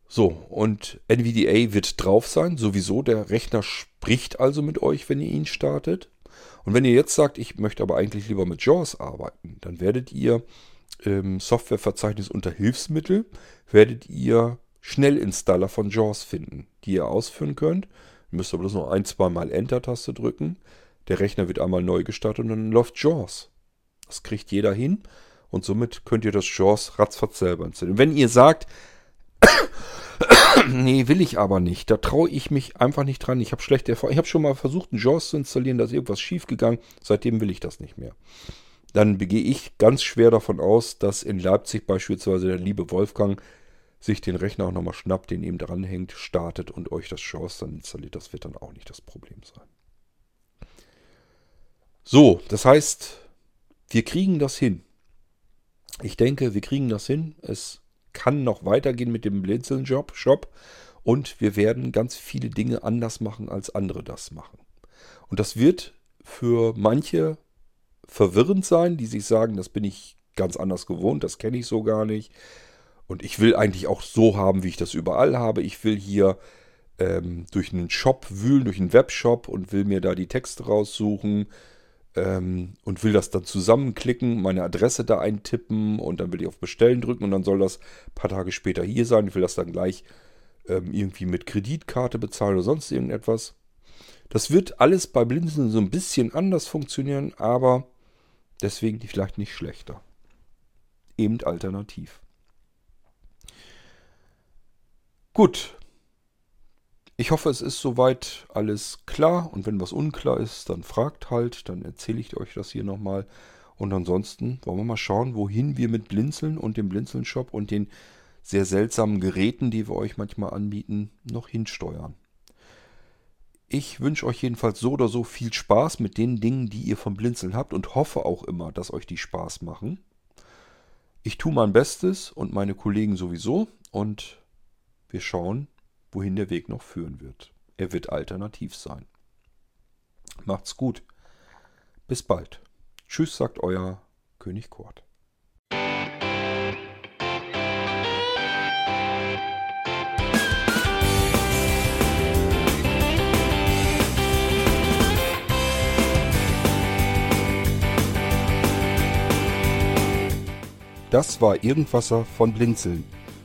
So, und NVDA wird drauf sein, sowieso. Der Rechner spricht also mit euch, wenn ihr ihn startet. Und wenn ihr jetzt sagt, ich möchte aber eigentlich lieber mit JAWS arbeiten, dann werdet ihr im Softwareverzeichnis unter Hilfsmittel, werdet ihr Schnellinstaller von JAWS finden, die ihr ausführen könnt. Ihr müsst aber bloß noch ein, zwei Mal Enter-Taste drücken. Der Rechner wird einmal neu gestartet und dann läuft JAWS. Das kriegt jeder hin und somit könnt ihr das JAWS ratzfatz selber installieren. Wenn ihr sagt, <coughs> nee, will ich aber nicht. Da traue ich mich einfach nicht dran. Ich habe schlechte Erfahrungen. Ich habe schon mal versucht, einen JAWS zu installieren, da ist irgendwas schief gegangen. Seitdem will ich das nicht mehr. Dann begehe ich ganz schwer davon aus, dass in Leipzig beispielsweise der liebe Wolfgang sich den Rechner auch nochmal schnappt, den ihm dranhängt, startet und euch das JAWS dann installiert. Das wird dann auch nicht das Problem sein. So, das heißt, wir kriegen das hin. Ich denke, wir kriegen das hin. Es kann noch weitergehen mit dem Blinzeln-Shop und wir werden ganz viele Dinge anders machen, als andere das machen. Und das wird für manche verwirrend sein, die sich sagen, das bin ich ganz anders gewohnt, das kenne ich so gar nicht. Und ich will eigentlich auch so haben, wie ich das überall habe. Ich will hier ähm, durch einen Shop wühlen, durch einen Webshop und will mir da die Texte raussuchen ähm, und will das dann zusammenklicken, meine Adresse da eintippen und dann will ich auf Bestellen drücken und dann soll das ein paar Tage später hier sein. Ich will das dann gleich ähm, irgendwie mit Kreditkarte bezahlen oder sonst irgendetwas. Das wird alles bei Blinzeln so ein bisschen anders funktionieren, aber deswegen vielleicht nicht schlechter. Eben alternativ. Gut, ich hoffe, es ist soweit alles klar und wenn was unklar ist, dann fragt halt, dann erzähle ich euch das hier nochmal. Und ansonsten wollen wir mal schauen, wohin wir mit Blinzeln und dem Blinzeln-Shop und den sehr seltsamen Geräten, die wir euch manchmal anbieten, noch hinsteuern. Ich wünsche euch jedenfalls so oder so viel Spaß mit den Dingen, die ihr vom Blinzeln habt und hoffe auch immer, dass euch die Spaß machen. Ich tue mein Bestes und meine Kollegen sowieso und wir schauen, wohin der Weg noch führen wird. Er wird alternativ sein. Macht's gut. Bis bald. Tschüss, sagt euer König Kurt. Das war Irgendwasser von Blinzeln.